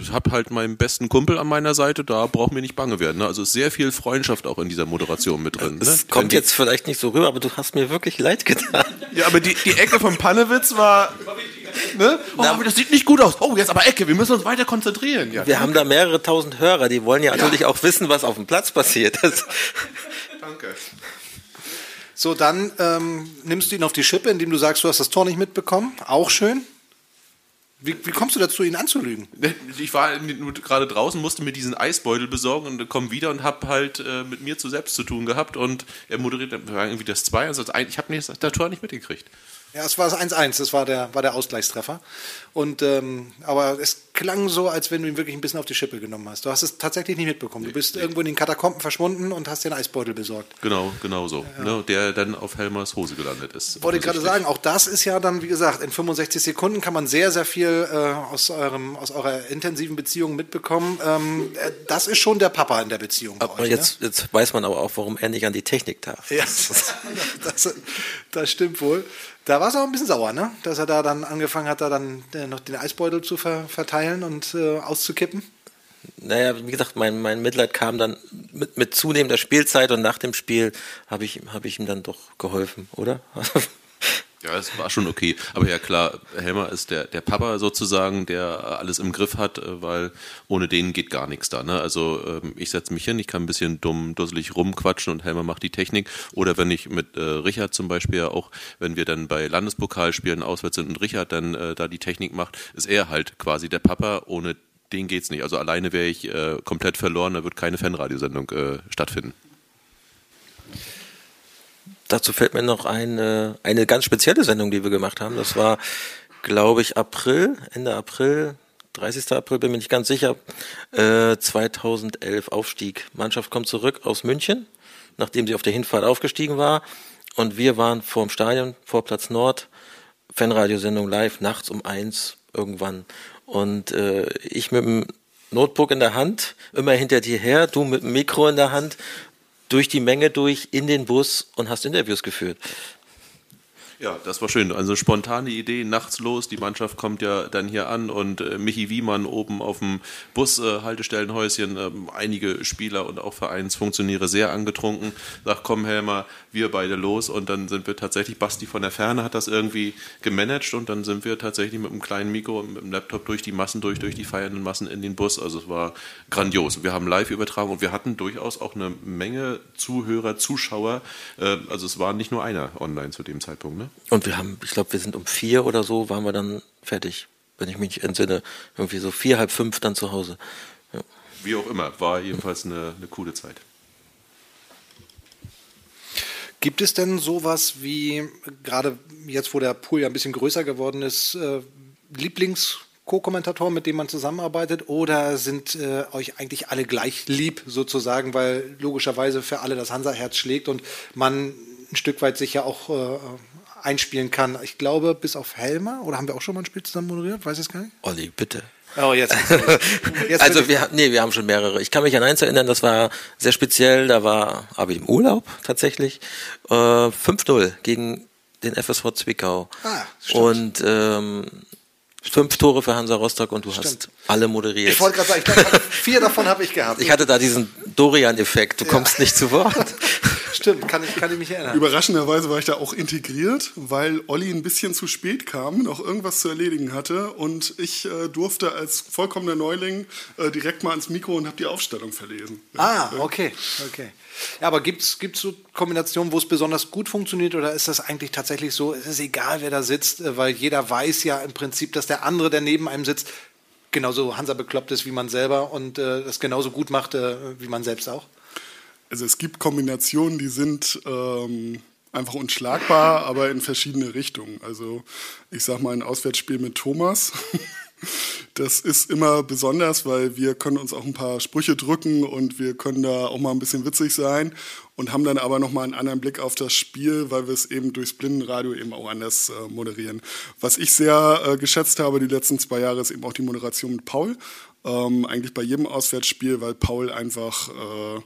ich habe halt meinen besten Kumpel an meiner Seite, da braucht mir nicht bange werden. Ne? Also ist sehr viel Freundschaft auch in dieser Moderation mit drin. Es ne? kommt Die- jetzt vielleicht nicht so rüber, aber du hast mir wirklich leid getan. Ja, aber die, die Ecke vom Pannewitz war. Ne? Oh, aber das sieht nicht gut aus. Oh, jetzt aber Ecke, wir müssen uns weiter konzentrieren. Ja, Wir haben da mehrere tausend Hörer, die wollen ja natürlich auch wissen, was auf dem Platz passiert. Das, danke. So, dann ähm, nimmst du ihn auf die Schippe, indem du sagst, du hast das Tor nicht mitbekommen. Auch schön. Wie, wie kommst du dazu, ihn anzulügen? Ich war gerade draußen, musste mir diesen Eisbeutel besorgen und komme wieder und habe halt äh, mit mir zu selbst zu tun gehabt und er moderiert war irgendwie das 2 also das ein- ich habe das das Tor nicht mitgekriegt. Ja, es war das 1-1, das war der, war der Ausgleichstreffer. Und, ähm, aber es klang so, als wenn du ihn wirklich ein bisschen auf die Schippe genommen hast. Du hast es tatsächlich nicht mitbekommen. Du bist irgendwo in den Katakomben verschwunden und hast den Eisbeutel besorgt. Genau, genau so. Ne, der dann auf Helmers Hose gelandet ist. Wollte ich gerade sagen, auch das ist ja dann, wie gesagt, in 65 Sekunden kann man sehr, sehr viel äh, aus, eurem, aus eurer intensiven Beziehung mitbekommen. Ähm, äh, das ist schon der Papa in der Beziehung bei aber euch. jetzt, jetzt weiß man aber auch, warum er nicht an die Technik darf. Ne? Ja, das, das stimmt wohl. Da war es auch ein bisschen sauer, ne? Dass er da dann angefangen hat, da dann äh, noch den Eisbeutel zu ver verteilen und äh, auszukippen. Naja, wie gesagt, mein, mein Mitleid kam dann mit, mit zunehmender Spielzeit und nach dem Spiel habe ich, hab ich ihm dann doch geholfen, oder? Ja, es war schon okay. Aber ja klar, Helmer ist der, der Papa sozusagen, der alles im Griff hat, äh, weil ohne den geht gar nichts da. Ne? Also ähm, ich setze mich hin, ich kann ein bisschen dumm, dusselig rumquatschen und Helmer macht die Technik. Oder wenn ich mit äh, Richard zum Beispiel auch, wenn wir dann bei Landespokalspielen auswärts sind und Richard dann äh, da die Technik macht, ist er halt quasi der Papa. Ohne den geht's nicht. Also alleine wäre ich äh, komplett verloren, da wird keine Fanradiosendung äh, stattfinden. Dazu fällt mir noch eine, eine ganz spezielle Sendung, die wir gemacht haben. Das war, glaube ich, April, Ende April, 30. April, bin mir nicht ganz sicher, äh, 2011 Aufstieg. Mannschaft kommt zurück aus München, nachdem sie auf der Hinfahrt aufgestiegen war. Und wir waren vor dem Stadion, vor Platz Nord, Fanradiosendung live, nachts um eins irgendwann. Und äh, ich mit dem Notebook in der Hand, immer hinter dir her, du mit dem Mikro in der Hand durch die Menge durch in den Bus und hast Interviews geführt. Ja, das war schön. Also spontane Idee, nachts los, die Mannschaft kommt ja dann hier an und äh, Michi Wiemann oben auf dem Bushaltestellenhäuschen, äh, äh, einige Spieler und auch Vereinsfunktionäre sehr angetrunken, sagt, komm Helmer, wir beide los und dann sind wir tatsächlich, Basti von der Ferne hat das irgendwie gemanagt und dann sind wir tatsächlich mit einem kleinen Mikro und mit dem Laptop durch die Massen durch, durch die feiernden Massen in den Bus. Also es war grandios. Wir haben live übertragen und wir hatten durchaus auch eine Menge Zuhörer, Zuschauer. Äh, also es war nicht nur einer online zu dem Zeitpunkt. Ne? Und wir haben, ich glaube, wir sind um vier oder so, waren wir dann fertig, wenn ich mich entsinne. Irgendwie so vier, halb fünf dann zu Hause. Ja. Wie auch immer, war jedenfalls eine, eine coole Zeit. Gibt es denn sowas wie, gerade jetzt, wo der Pool ja ein bisschen größer geworden ist, äh, Lieblings-Co-Kommentatoren, mit denen man zusammenarbeitet? Oder sind äh, euch eigentlich alle gleich lieb sozusagen, weil logischerweise für alle das Hansa-Herz schlägt und man ein Stück weit sich ja auch äh, einspielen kann? Ich glaube, bis auf Helmer, oder haben wir auch schon mal ein Spiel zusammen moderiert? Weiß ich es gar nicht. Olli, bitte. Oh, jetzt. jetzt also wir, nee, wir haben schon mehrere. Ich kann mich an eins erinnern, das war sehr speziell. Da war aber im Urlaub tatsächlich äh, 5-0 gegen den FSV Zwickau. Ah, stimmt. und ähm, fünf Tore für Hansa Rostock und du Stimmt. hast alle moderiert. Ich wollte gerade sagen, ich glaub, vier davon habe ich gehabt. Ich hatte da diesen Dorian-Effekt. Du kommst nicht zu Wort. Stimmt, kann ich, kann ich mich erinnern. Überraschenderweise war ich da auch integriert, weil Olli ein bisschen zu spät kam, noch irgendwas zu erledigen hatte und ich äh, durfte als vollkommener Neuling äh, direkt mal ans Mikro und habe die Aufstellung verlesen. Ah, okay, okay. Ja, aber gibt es so Kombinationen, wo es besonders gut funktioniert oder ist das eigentlich tatsächlich so, es ist egal, wer da sitzt, äh, weil jeder weiß ja im Prinzip, dass der andere, der neben einem sitzt, genauso Hansa bekloppt ist wie man selber und äh, das genauso gut macht äh, wie man selbst auch? Also es gibt Kombinationen, die sind ähm, einfach unschlagbar, aber in verschiedene Richtungen. Also ich sag mal ein Auswärtsspiel mit Thomas. Das ist immer besonders, weil wir können uns auch ein paar Sprüche drücken und wir können da auch mal ein bisschen witzig sein und haben dann aber nochmal einen anderen Blick auf das Spiel, weil wir es eben durchs Blindenradio eben auch anders äh, moderieren. Was ich sehr äh, geschätzt habe die letzten zwei Jahre ist eben auch die Moderation mit Paul. Ähm, eigentlich bei jedem Auswärtsspiel, weil Paul einfach äh,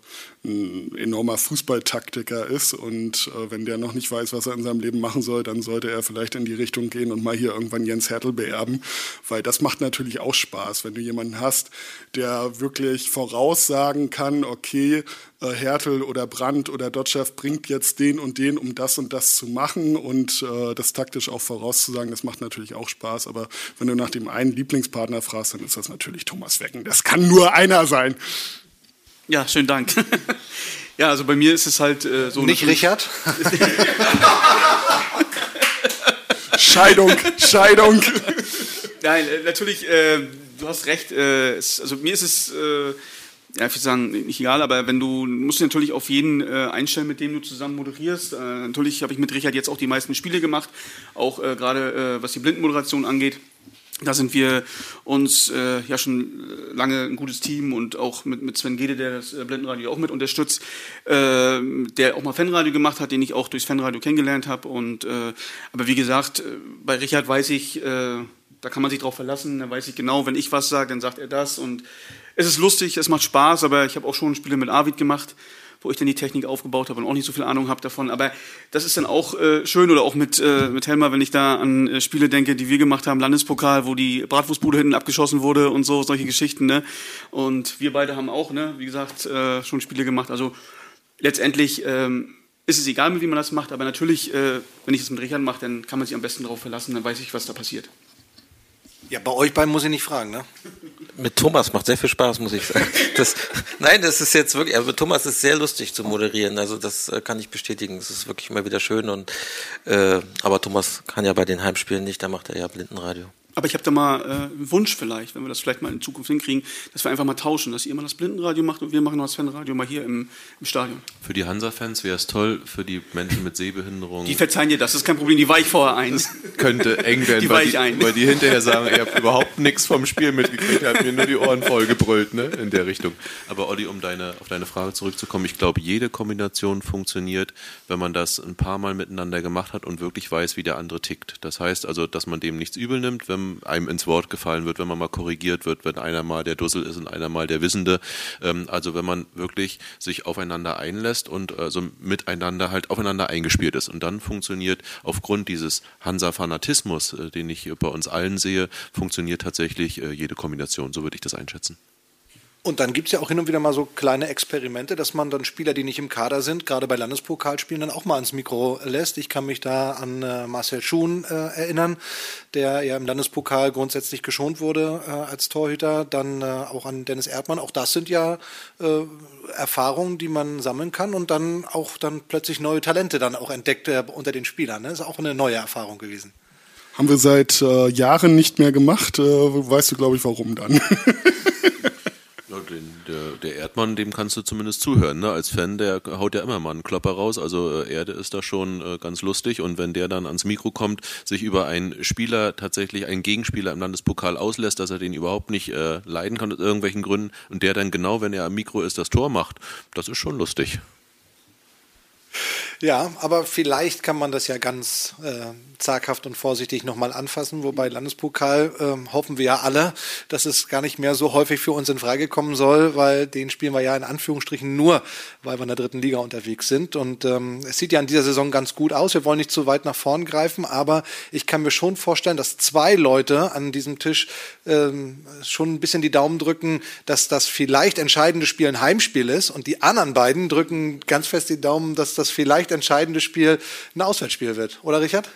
ein enormer Fußballtaktiker ist und äh, wenn der noch nicht weiß, was er in seinem Leben machen soll, dann sollte er vielleicht in die Richtung gehen und mal hier irgendwann Jens Hertel beerben, weil das macht natürlich auch Spaß, wenn du jemanden hast, der wirklich voraussagen kann, okay, äh, Hertel oder Brandt oder Dotschew bringt jetzt den und den, um das und das zu machen und äh, das taktisch auch vorauszusagen, das macht natürlich auch Spaß, aber wenn du nach dem einen Lieblingspartner fragst, dann ist das natürlich Thomas Wecken. Das kann nur einer sein. Ja, schönen Dank. ja, also bei mir ist es halt äh, so. Nicht Richard? Scheidung, Scheidung. Nein, äh, natürlich, äh, du hast recht. Äh, also mir ist es, äh, ja, ich würde sagen, nicht egal, aber wenn du musst du natürlich auf jeden äh, einstellen, mit dem du zusammen moderierst. Äh, natürlich habe ich mit Richard jetzt auch die meisten Spiele gemacht, auch äh, gerade äh, was die Blindenmoderation angeht. Da sind wir uns äh, ja schon lange ein gutes Team und auch mit, mit Sven Gede, der das äh, Blendenradio auch mit unterstützt, äh, der auch mal Fanradio gemacht hat, den ich auch durchs Fanradio kennengelernt habe. Und äh, aber wie gesagt, äh, bei Richard weiß ich, äh, da kann man sich drauf verlassen. Da weiß ich genau, wenn ich was sage, dann sagt er das. Und es ist lustig, es macht Spaß. Aber ich habe auch schon Spiele mit Arvid gemacht wo ich dann die Technik aufgebaut habe und auch nicht so viel Ahnung habe davon. Aber das ist dann auch äh, schön oder auch mit, äh, mit Helmer, wenn ich da an äh, Spiele denke, die wir gemacht haben, Landespokal, wo die Bratwurstbude hinten abgeschossen wurde und so, solche Geschichten. Ne? Und wir beide haben auch, ne, wie gesagt, äh, schon Spiele gemacht. Also letztendlich ähm, ist es egal, wie man das macht, aber natürlich, äh, wenn ich das mit Richard mache, dann kann man sich am besten darauf verlassen, dann weiß ich, was da passiert. Ja, bei euch beiden muss ich nicht fragen, ne? Mit Thomas macht sehr viel Spaß, muss ich sagen. Das, nein, das ist jetzt wirklich, also Thomas ist sehr lustig zu moderieren. Also das äh, kann ich bestätigen. Es ist wirklich immer wieder schön und äh, aber Thomas kann ja bei den Heimspielen nicht, da macht er ja Blindenradio. Aber ich habe da mal äh, einen Wunsch vielleicht, wenn wir das vielleicht mal in Zukunft hinkriegen, dass wir einfach mal tauschen, dass ihr mal das Blindenradio macht und wir machen das Fanradio mal hier im, im Stadion. Für die Hansa-Fans wäre es toll, für die Menschen mit Sehbehinderung. Die verzeihen dir das, das ist kein Problem, die weich vorher ein. Das könnte eng werden, Die weil, die, ein. weil die hinterher sagen, ihr habt überhaupt nichts vom Spiel mitgekriegt, ihr habt mir nur die Ohren voll gebrüllt, ne? In der Richtung. Aber Olli, um deine, auf deine Frage zurückzukommen, ich glaube, jede Kombination funktioniert, wenn man das ein paar Mal miteinander gemacht hat und wirklich weiß, wie der andere tickt. Das heißt also, dass man dem nichts übel nimmt, wenn einem ins Wort gefallen wird, wenn man mal korrigiert wird, wenn einer mal der Dussel ist und einer mal der Wissende. Ähm, also wenn man wirklich sich aufeinander einlässt und äh, so miteinander halt aufeinander eingespielt ist. Und dann funktioniert aufgrund dieses Hansa-Fanatismus, äh, den ich bei uns allen sehe, funktioniert tatsächlich äh, jede Kombination. So würde ich das einschätzen. Und dann gibt es ja auch hin und wieder mal so kleine Experimente, dass man dann Spieler, die nicht im Kader sind, gerade bei Landespokalspielen, dann auch mal ans Mikro lässt. Ich kann mich da an äh, Marcel Schuhn äh, erinnern, der ja im Landespokal grundsätzlich geschont wurde äh, als Torhüter. Dann äh, auch an Dennis Erdmann. Auch das sind ja äh, Erfahrungen, die man sammeln kann und dann auch dann plötzlich neue Talente dann auch entdeckt äh, unter den Spielern. Ne? Das ist auch eine neue Erfahrung gewesen. Haben wir seit äh, Jahren nicht mehr gemacht. Äh, weißt du, glaube ich, warum dann? Den, der, der Erdmann, dem kannst du zumindest zuhören. Ne? Als Fan, der haut ja immer mal einen Klopper raus. Also äh, Erde ist da schon äh, ganz lustig. Und wenn der dann ans Mikro kommt, sich über einen Spieler, tatsächlich einen Gegenspieler im Landespokal auslässt, dass er den überhaupt nicht äh, leiden kann aus irgendwelchen Gründen und der dann genau, wenn er am Mikro ist, das Tor macht, das ist schon lustig. Ja, aber vielleicht kann man das ja ganz äh, zaghaft und vorsichtig nochmal anfassen. Wobei Landespokal ähm, hoffen wir ja alle, dass es gar nicht mehr so häufig für uns in Frage kommen soll, weil den spielen wir ja in Anführungsstrichen nur, weil wir in der dritten Liga unterwegs sind. Und ähm, es sieht ja in dieser Saison ganz gut aus. Wir wollen nicht zu weit nach vorn greifen, aber ich kann mir schon vorstellen, dass zwei Leute an diesem Tisch ähm, schon ein bisschen die Daumen drücken, dass das vielleicht entscheidende Spiel ein Heimspiel ist und die anderen beiden drücken ganz fest die Daumen, dass das vielleicht entscheidende Spiel ein Auswärtsspiel wird. Oder Richard?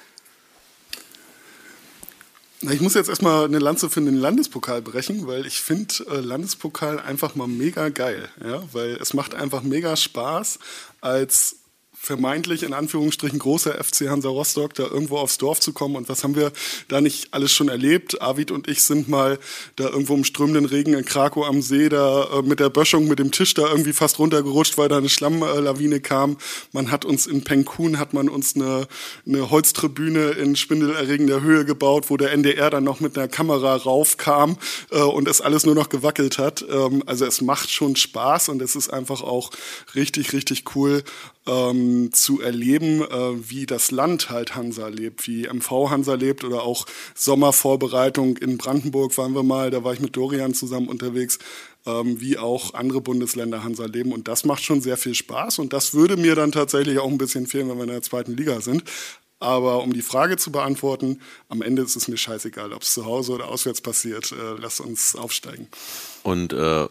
Na, ich muss jetzt erstmal eine Lanze für den Landespokal brechen, weil ich finde äh, Landespokal einfach mal mega geil. Ja? Weil es macht einfach mega Spaß, als vermeintlich in Anführungsstrichen großer FC Hansa Rostock da irgendwo aufs Dorf zu kommen. Und was haben wir da nicht alles schon erlebt? Arvid und ich sind mal da irgendwo im strömenden Regen in Krakow am See da äh, mit der Böschung, mit dem Tisch da irgendwie fast runtergerutscht, weil da eine Schlammlawine kam. Man hat uns in Penkun hat man uns eine, eine Holztribüne in spindelerregender Höhe gebaut, wo der NDR dann noch mit einer Kamera raufkam äh, und es alles nur noch gewackelt hat. Ähm, also es macht schon Spaß und es ist einfach auch richtig, richtig cool, ähm, zu erleben, äh, wie das Land halt Hansa lebt, wie MV Hansa lebt oder auch Sommervorbereitung in Brandenburg waren wir mal, da war ich mit Dorian zusammen unterwegs, ähm, wie auch andere Bundesländer Hansa leben und das macht schon sehr viel Spaß und das würde mir dann tatsächlich auch ein bisschen fehlen, wenn wir in der zweiten Liga sind. Aber um die Frage zu beantworten, am Ende ist es mir scheißegal, ob es zu Hause oder auswärts passiert. Äh, lass uns aufsteigen. Und äh,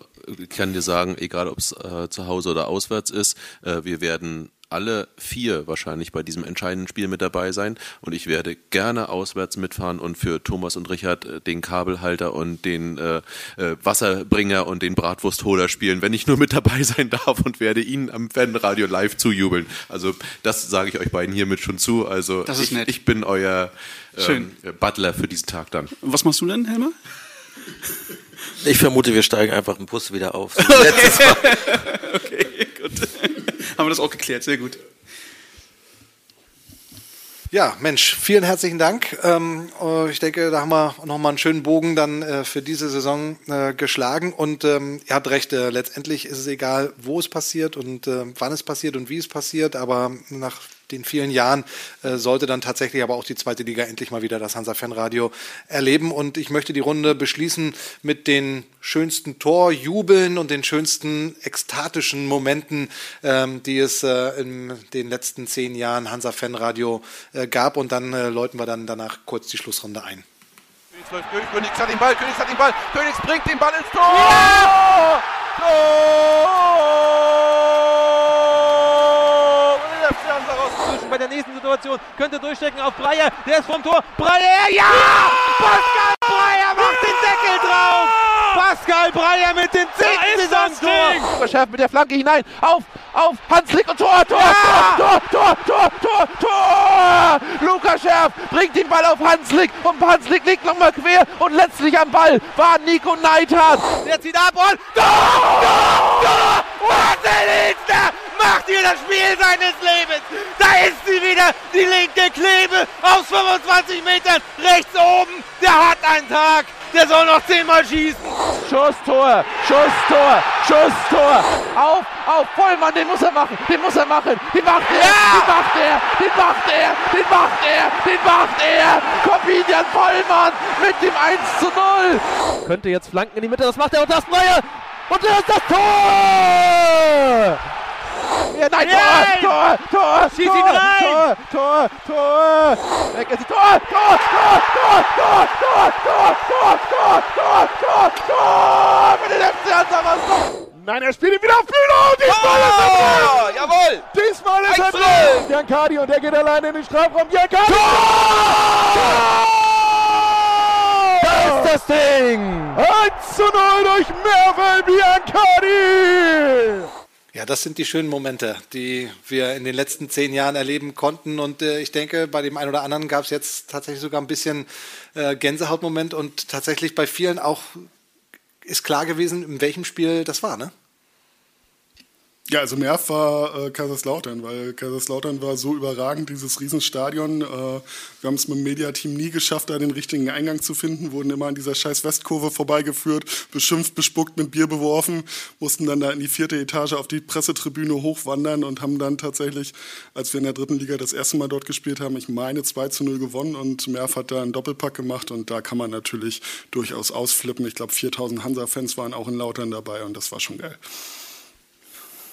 kann dir sagen, egal ob es äh, zu Hause oder auswärts ist, äh, wir werden alle vier wahrscheinlich bei diesem entscheidenden Spiel mit dabei sein und ich werde gerne auswärts mitfahren und für Thomas und Richard äh, den Kabelhalter und den äh, äh, Wasserbringer und den Bratwurstholer spielen, wenn ich nur mit dabei sein darf und werde Ihnen am Fanradio live zujubeln. Also das sage ich euch beiden hiermit schon zu. Also Das ist ich, nett. ich bin euer ähm, Butler für diesen Tag dann. Was machst du denn, Helmer? Ich vermute, wir steigen einfach im Bus wieder auf. So Mal. okay, gut. Haben wir das auch geklärt, sehr gut. Ja, Mensch, vielen herzlichen Dank. Ähm, äh, ich denke, da haben wir nochmal einen schönen Bogen dann äh, für diese Saison äh, geschlagen. Und ähm, ihr habt recht, letztendlich ist es egal, wo es passiert und wann es passiert und wie es passiert. Aber nach den vielen Jahren äh, sollte dann tatsächlich aber auch die zweite Liga endlich mal wieder das Hansa Fanradio erleben. Und ich möchte die Runde beschließen mit den schönsten Torjubeln und den schönsten ekstatischen Momenten, ähm, die es äh, in den letzten zehn Jahren Hansa Fanradio äh, gab. Und dann äh, läuten wir dann danach kurz die Schlussrunde ein. Königs läuft König, Königs hat den Ball, Königs hat den Ball, Königs bringt den Ball ins Tor! Ja! Tor! Und der FC bei der nächsten Situation. Könnte durchstecken auf Breyer. Der ist vom Tor. Breyer, ja! Pascal Breyer macht den Deckel drauf! Pascal Breyer mit dem zehnten Saisontor. Schärft mit der Flanke hinein. Auf, auf, Hanslik und Tor, Tor! Tor, Tor, Tor, Tor, Tor! Lukas Schärf bringt den Ball auf Hanslik und Hanslik liegt nochmal quer und letztlich am Ball war Nico Neithardt. Der zieht ab und Tor! Tor! Tor! Marcel Ilsner macht hier das Spiel seines Lebens. Da ist sie wieder, die linke Klebe aus 25 Metern rechts oben. Der hat einen Tag. Der soll noch zehnmal schießen. Schusstor, Schusstor, Schusstor. Auf, auf, Vollmann, den muss er machen, den muss er machen. Den macht er, den macht er, den macht er, den macht er, den macht er. Corbinian Vollmann mit dem 1 zu 0. Könnte jetzt flanken in die Mitte, das macht er und das Neue. Und das ist das Tor! Ja, nein, Nein! Tor, Tor, Tor, Schieß ihn Tor, rein! Tor, Tor, Tor. Weg ist Tor, Tor, Tor, Tor, Tor, Tor, Tor, Tor, Tor, Tor, Tor, Tor. Den FC Hansa Rostock. Nein, er spielt ihn wieder auf und diesmal ist er drin! Jawohl! Diesmal ist er 1 zu drin! Biancardi und der geht alleine in den Strafraum. Biancardi! Da ist das Ding! 1 zu 0 durch Mervel Biancardi! Ja, das sind die schönen Momente, die wir in den letzten zehn Jahren erleben konnten. Und äh, ich denke, bei dem einen oder anderen gab es jetzt tatsächlich sogar ein bisschen äh, Gänsehautmoment und tatsächlich bei vielen auch ist klar gewesen, in welchem Spiel das war, ne? Ja, also Merv war äh, Kaiserslautern, weil Kaiserslautern war so überragend, dieses Riesenstadion. Äh, wir haben es mit dem Mediateam nie geschafft, da den richtigen Eingang zu finden, wurden immer an dieser scheiß Westkurve vorbeigeführt, beschimpft, bespuckt, mit Bier beworfen, mussten dann da in die vierte Etage auf die Pressetribüne hochwandern und haben dann tatsächlich, als wir in der dritten Liga das erste Mal dort gespielt haben, ich meine 2 zu 0 gewonnen und Merv hat da einen Doppelpack gemacht und da kann man natürlich durchaus ausflippen. Ich glaube, 4000 Hansa-Fans waren auch in Lautern dabei und das war schon geil.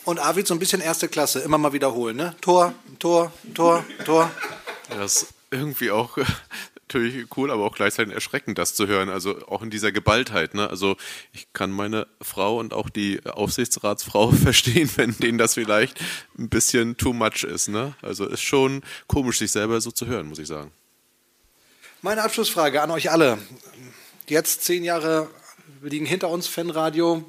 Und Arvid so ein bisschen erste Klasse, immer mal wiederholen, ne? Tor, Tor, Tor, Tor. Das ist irgendwie auch natürlich cool, aber auch gleichzeitig erschreckend, das zu hören. Also auch in dieser Geballtheit. Ne? Also ich kann meine Frau und auch die Aufsichtsratsfrau verstehen, wenn denen das vielleicht ein bisschen too much ist. Ne? Also ist schon komisch, sich selber so zu hören, muss ich sagen. Meine Abschlussfrage an euch alle. Jetzt zehn Jahre liegen hinter uns, Fanradio.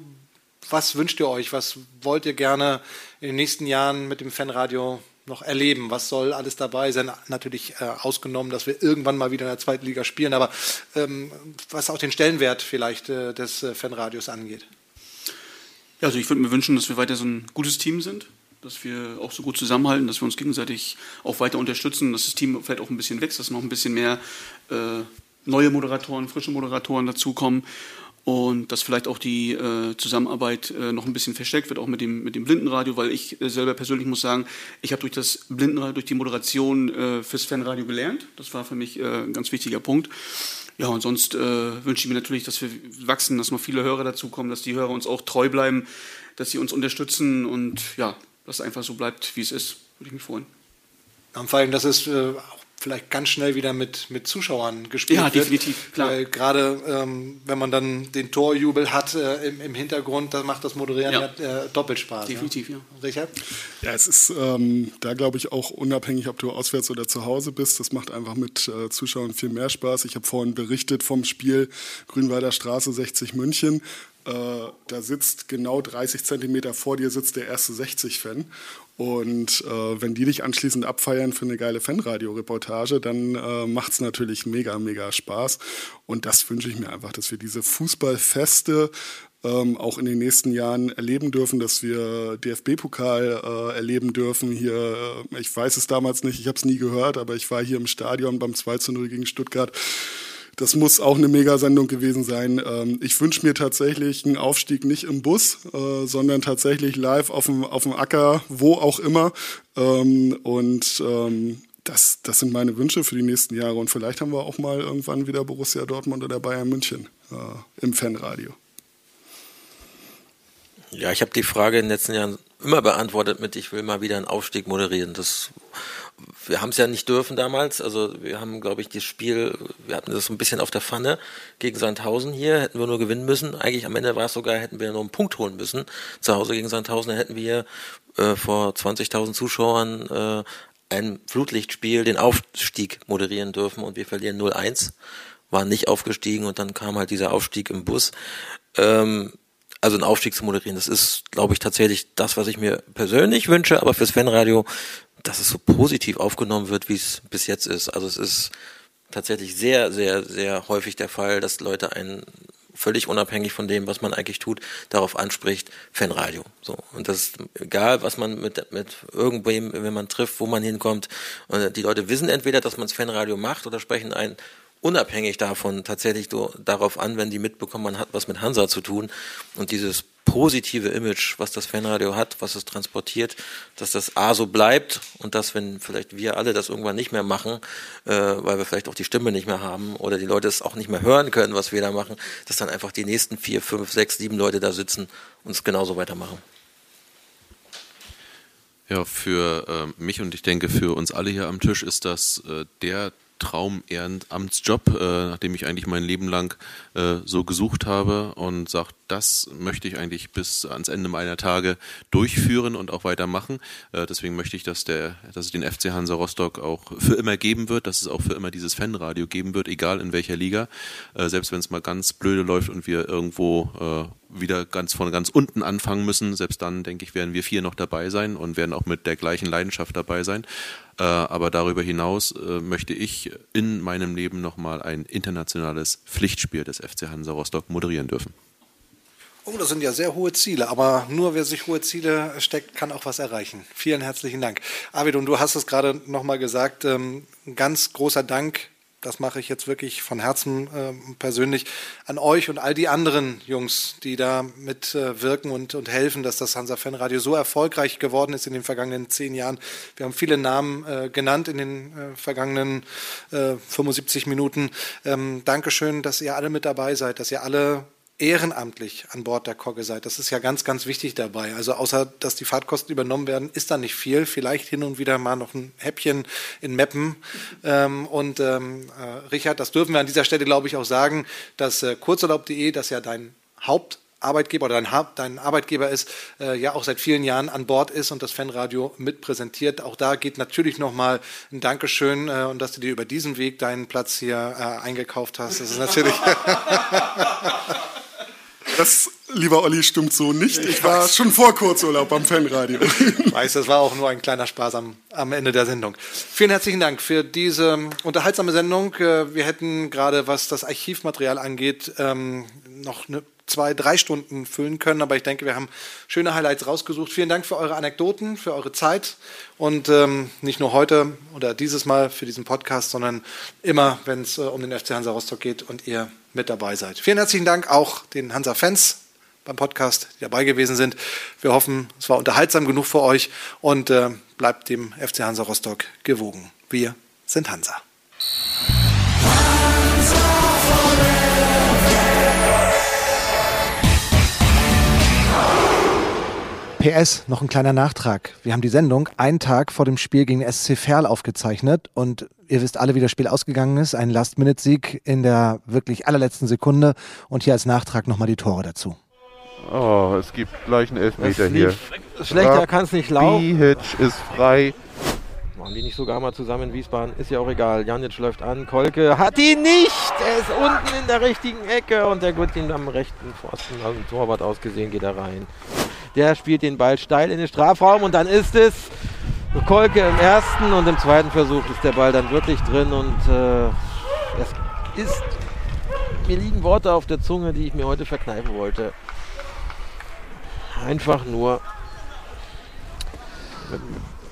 Was wünscht ihr euch? Was wollt ihr gerne in den nächsten Jahren mit dem Fanradio noch erleben? Was soll alles dabei sein? Natürlich äh, ausgenommen, dass wir irgendwann mal wieder in der zweiten Liga spielen, aber ähm, was auch den Stellenwert vielleicht äh, des äh, Fanradios angeht. Ja, also ich würde mir wünschen, dass wir weiter so ein gutes Team sind, dass wir auch so gut zusammenhalten, dass wir uns gegenseitig auch weiter unterstützen, dass das Team vielleicht auch ein bisschen wächst, dass noch ein bisschen mehr äh, neue Moderatoren, frische Moderatoren dazukommen und dass vielleicht auch die äh, Zusammenarbeit äh, noch ein bisschen verstärkt wird, auch mit dem, mit dem Blindenradio, weil ich äh, selber persönlich muss sagen, ich habe durch das Blindenradio, durch die Moderation äh, fürs Fanradio gelernt. Das war für mich äh, ein ganz wichtiger Punkt. Ja, und sonst äh, wünsche ich mir natürlich, dass wir wachsen, dass noch viele Hörer dazukommen, dass die Hörer uns auch treu bleiben, dass sie uns unterstützen und ja, dass es einfach so bleibt, wie es ist. Würde ich mich freuen. Vor allem, dass es äh, auch vielleicht ganz schnell wieder mit, mit Zuschauern gespielt Ja, wird. definitiv, klar. Weil gerade ähm, wenn man dann den Torjubel hat äh, im, im Hintergrund, dann macht das Moderieren ja, Ja. äh, doppelt Spaß. Definitiv, ja. Ne? Richard? Ja, es ist ähm, da, glaube ich, auch unabhängig, ob du auswärts oder zu Hause bist. Das macht einfach mit äh, Zuschauern viel mehr Spaß. Ich habe vorhin berichtet vom Spiel Grünwalder Straße 60 München. Äh, da sitzt genau 30 Zentimeter vor dir sitzt der erste 60-Fan. Und äh, wenn die dich anschließend abfeiern für eine geile Fanradio-Reportage, dann äh, macht es natürlich mega, mega Spaß. Und das wünsche ich mir einfach, dass wir diese Fußballfeste ähm, auch in den nächsten Jahren erleben dürfen, dass wir DFB-Pokal äh, erleben dürfen. Hier, äh, ich weiß es damals nicht, ich habe es nie gehört, aber ich war hier im Stadion beim 2 zu 0 gegen Stuttgart. Das muss auch eine Megasendung gewesen sein. Ähm, ich wünsche mir tatsächlich einen Aufstieg nicht im Bus, äh, sondern tatsächlich live auf dem, auf dem Acker, wo auch immer. Ähm, und ähm, das, das sind meine Wünsche für die nächsten Jahre. Und vielleicht haben wir auch mal irgendwann wieder Borussia Dortmund oder Bayern München äh, im Fanradio. Ja, ich habe die Frage in den letzten Jahren immer beantwortet mit, ich will mal wieder einen Aufstieg moderieren. Das, wir haben es ja nicht dürfen damals. Also wir haben, glaube ich, das Spiel, wir hatten das so ein bisschen auf der Pfanne gegen Sandhausen hier, hätten wir nur gewinnen müssen. Eigentlich am Ende war es sogar, hätten wir nur einen Punkt holen müssen. Zu Hause gegen Sandhausen hätten wir äh, vor 20.000 Zuschauern äh, ein Flutlichtspiel den Aufstieg moderieren dürfen und wir verlieren 0-1, waren nicht aufgestiegen und dann kam halt dieser Aufstieg im Bus. Ähm, also einen Aufstieg zu moderieren, das ist, glaube ich, tatsächlich das, was ich mir persönlich wünsche, aber fürs Fanradio, dass es so positiv aufgenommen wird, wie es bis jetzt ist. Also es ist tatsächlich sehr, sehr, sehr häufig der Fall, dass Leute einen völlig unabhängig von dem, was man eigentlich tut, darauf anspricht, Fanradio. So. Und das ist egal, was man mit, mit irgendwem, wenn man trifft, wo man hinkommt. Und die Leute wissen entweder, dass man Fanradio macht oder sprechen einen unabhängig davon tatsächlich so darauf an, wenn die mitbekommen, man hat was mit Hansa zu tun. Und dieses positive Image, was das Fanradio hat, was es transportiert, dass das A so bleibt und dass, wenn vielleicht wir alle das irgendwann nicht mehr machen, äh, weil wir vielleicht auch die Stimme nicht mehr haben oder die Leute es auch nicht mehr hören können, was wir da machen, dass dann einfach die nächsten vier, fünf, sechs, sieben Leute da sitzen und es genauso weitermachen. Ja, für äh, mich und ich denke für uns alle hier am Tisch ist das äh, der Traum-Ehrenamtsjob, äh, nachdem ich eigentlich mein Leben lang äh, so gesucht habe und sagt, das möchte ich eigentlich bis ans Ende meiner Tage durchführen und auch weitermachen. Äh, deswegen möchte ich, dass, der, dass es den FC Hansa Rostock auch für immer geben wird, dass es auch für immer dieses Fanradio geben wird, egal in welcher Liga. Äh, selbst wenn es mal ganz blöde läuft und wir irgendwo äh, wieder ganz von ganz unten anfangen müssen, selbst dann, denke ich, werden wir vier noch dabei sein und werden auch mit der gleichen Leidenschaft dabei sein. Aber darüber hinaus möchte ich in meinem Leben nochmal ein internationales Pflichtspiel des FC Hansa Rostock moderieren dürfen. Oh, das sind ja sehr hohe Ziele, aber nur wer sich hohe Ziele steckt, kann auch was erreichen. Vielen herzlichen Dank. Arvid, und du hast es gerade nochmal gesagt, ähm, ganz großer Dank das mache ich jetzt wirklich von Herzen äh, persönlich an euch und all die anderen Jungs, die da mitwirken äh, und, und helfen, dass das Hansa Fanradio so erfolgreich geworden ist in den vergangenen zehn Jahren. Wir haben viele Namen äh, genannt in den äh, vergangenen 75 äh, Minuten. Ähm, Dankeschön, dass ihr alle mit dabei seid, dass ihr alle ehrenamtlich an Bord der Kogge seid. Das ist ja ganz, ganz wichtig dabei. Also außer, dass die Fahrtkosten übernommen werden, ist da nicht viel. Vielleicht hin und wieder mal noch ein Häppchen in Meppen. Ähm, und ähm, äh, Richard, das dürfen wir an dieser Stelle, glaube ich, auch sagen, dass äh, kurzurlaub.de, das ja dein Haupt Arbeitgeber oder dein, dein Arbeitgeber ist, äh, ja auch seit vielen Jahren an Bord ist und das Fanradio mitpräsentiert. Auch da geht natürlich nochmal ein Dankeschön äh, und dass du dir über diesen Weg deinen Platz hier äh, eingekauft hast. Das ist natürlich. Das, lieber Olli, stimmt so nicht. Ich, war schon vor Kurzurlaub am Fanradio. Ich weiß, das war auch nur ein kleiner Spaß am, am Ende der Sendung. Vielen herzlichen Dank für diese unterhaltsame Sendung. Äh, wir hätten gerade, was das Archivmaterial angeht, ähm, noch eine zwei, drei Stunden füllen können. Aber ich denke, wir haben schöne Highlights rausgesucht. Vielen Dank für eure Anekdoten, für eure Zeit und ähm, nicht nur heute oder dieses Mal für diesen Podcast, sondern immer, wenn es äh, um den FC Hansa Rostock geht und ihr mit dabei seid. Vielen herzlichen Dank auch den Hansa-Fans beim Podcast, die dabei gewesen sind. Wir hoffen, es war unterhaltsam genug für euch und äh, bleibt dem FC Hansa Rostock gewogen. Wir sind Hansa. PS, noch ein kleiner Nachtrag. Wir haben die Sendung einen Tag vor dem Spiel gegen SC Verl aufgezeichnet und ihr wisst alle, wie das Spiel ausgegangen ist. Ein Last-Minute-Sieg in der wirklich allerletzten Sekunde und hier als Nachtrag nochmal die Tore dazu. Oh, es gibt gleich einen Elfmeter hier. Schlechter kann es nicht laufen. Bihic ist frei. Machen die nicht sogar mal zusammen in Wiesbaden? Ist ja auch egal. Janic läuft an. Kolke hat ihn nicht. Er ist unten in der richtigen Ecke und der wird ihn am rechten Pfosten, also Torwart ausgesehen, geht er rein. Der spielt den Ball steil in den Strafraum und dann ist es Kolke im ersten und im zweiten Versuch ist der Ball dann wirklich drin und äh, es ist, mir liegen Worte auf der Zunge, die ich mir heute verkneifen wollte. Einfach nur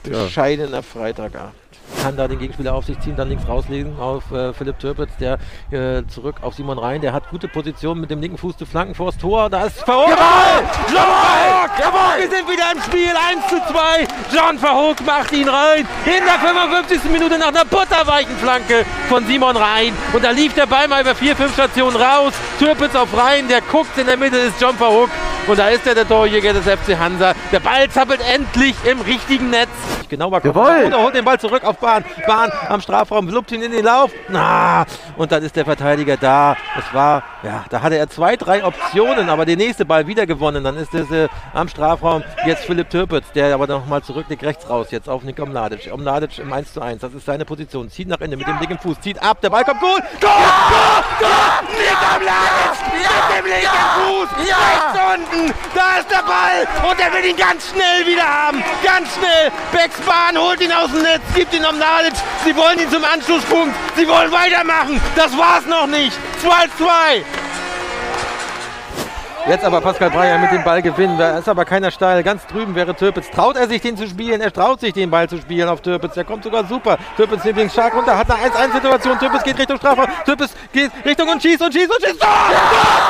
bescheidener Freitagabend kann da den Gegenspieler auf sich ziehen, dann links rauslegen auf äh, Philipp Türpitz, der äh, zurück auf Simon Rhein, der hat gute Position mit dem linken Fuß zu flanken vors Tor, da ist Verhoek! Jawohl! Jawohl! Jawohl! Wir sind wieder im Spiel, 1 zu 2, John Verhoek macht ihn rein, in der 55. Minute nach einer butterweichen Flanke von Simon Rhein und da lief der Ball mal über 4-5 Stationen raus, Türpitz auf Rhein, der guckt, in der Mitte ist John Verhoek Und da ist er, der Torjäger des FC Hansa. Der Ball zappelt endlich im richtigen Netz. Genau mal Jawohl. Und er holt den Ball zurück auf Bahn. Bahn am Strafraum, luppt ihn in den Lauf. Na, und dann ist der Verteidiger da. Es war, ja, da hatte er zwei, drei Optionen, aber der nächste Ball wieder gewonnen. Dann ist es äh, am Strafraum jetzt Philipp Türpitz, der aber nochmal zurücklegt rechts raus, jetzt auf Nick Omladic. Omladic im 1 zu 1, das ist seine Position. Zieht nach innen mit dem linken Fuß, zieht ab, der Ball kommt gut. Tor! Tor! Tor! Nick Omladic mit dem linken Fuß. Rechts unten, da ist der Ball und er will ihn ganz schnell wieder haben. Ganz schnell. Becks Bahn holt ihn aus dem Netz, gibt ihn Omladic. Sie wollen ihn zum Anschlusspunkt. Sie wollen weitermachen. Das war's noch nicht. 2-2. Jetzt aber Pascal Breyer mit dem Ball gewinnen. Da ist aber keiner steil. Ganz drüben wäre Türpitz. Traut er sich den zu spielen? Er traut sich den Ball zu spielen auf Türpitz. Der kommt sogar super. Türpitz nimmt den stark runter. Hat eine 1-1-Situation. Türpitz geht Richtung Strafraum. Türpitz geht Richtung und schießt und schießt und schießt. Tor!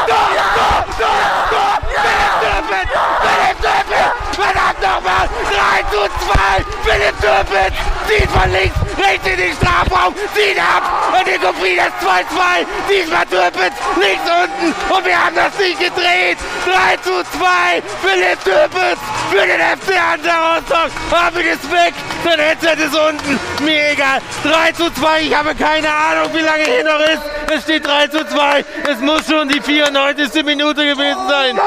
Tor! Tor! Tor! Tor! Tor! Philipp Türpitz! Philipp Türpitz! Verdammt nochmal! 3 zu 2! Philipp Türpitz! Zieht von links, rechts in den Strafraum, zieht ab und die Kopie das 2-2. Diesmal Türpitz links unten und wir haben das Ding gedreht. 3 zu 2. Philipp Türpitz für den FC Hansa Rostock. Haben wir es weg. Sein Headset ist unten. Mir egal. 3 zu 2. Ich habe keine Ahnung, wie lange hier noch ist. Es steht 3 zu 2. Es muss schon die 94. Minute gewesen sein.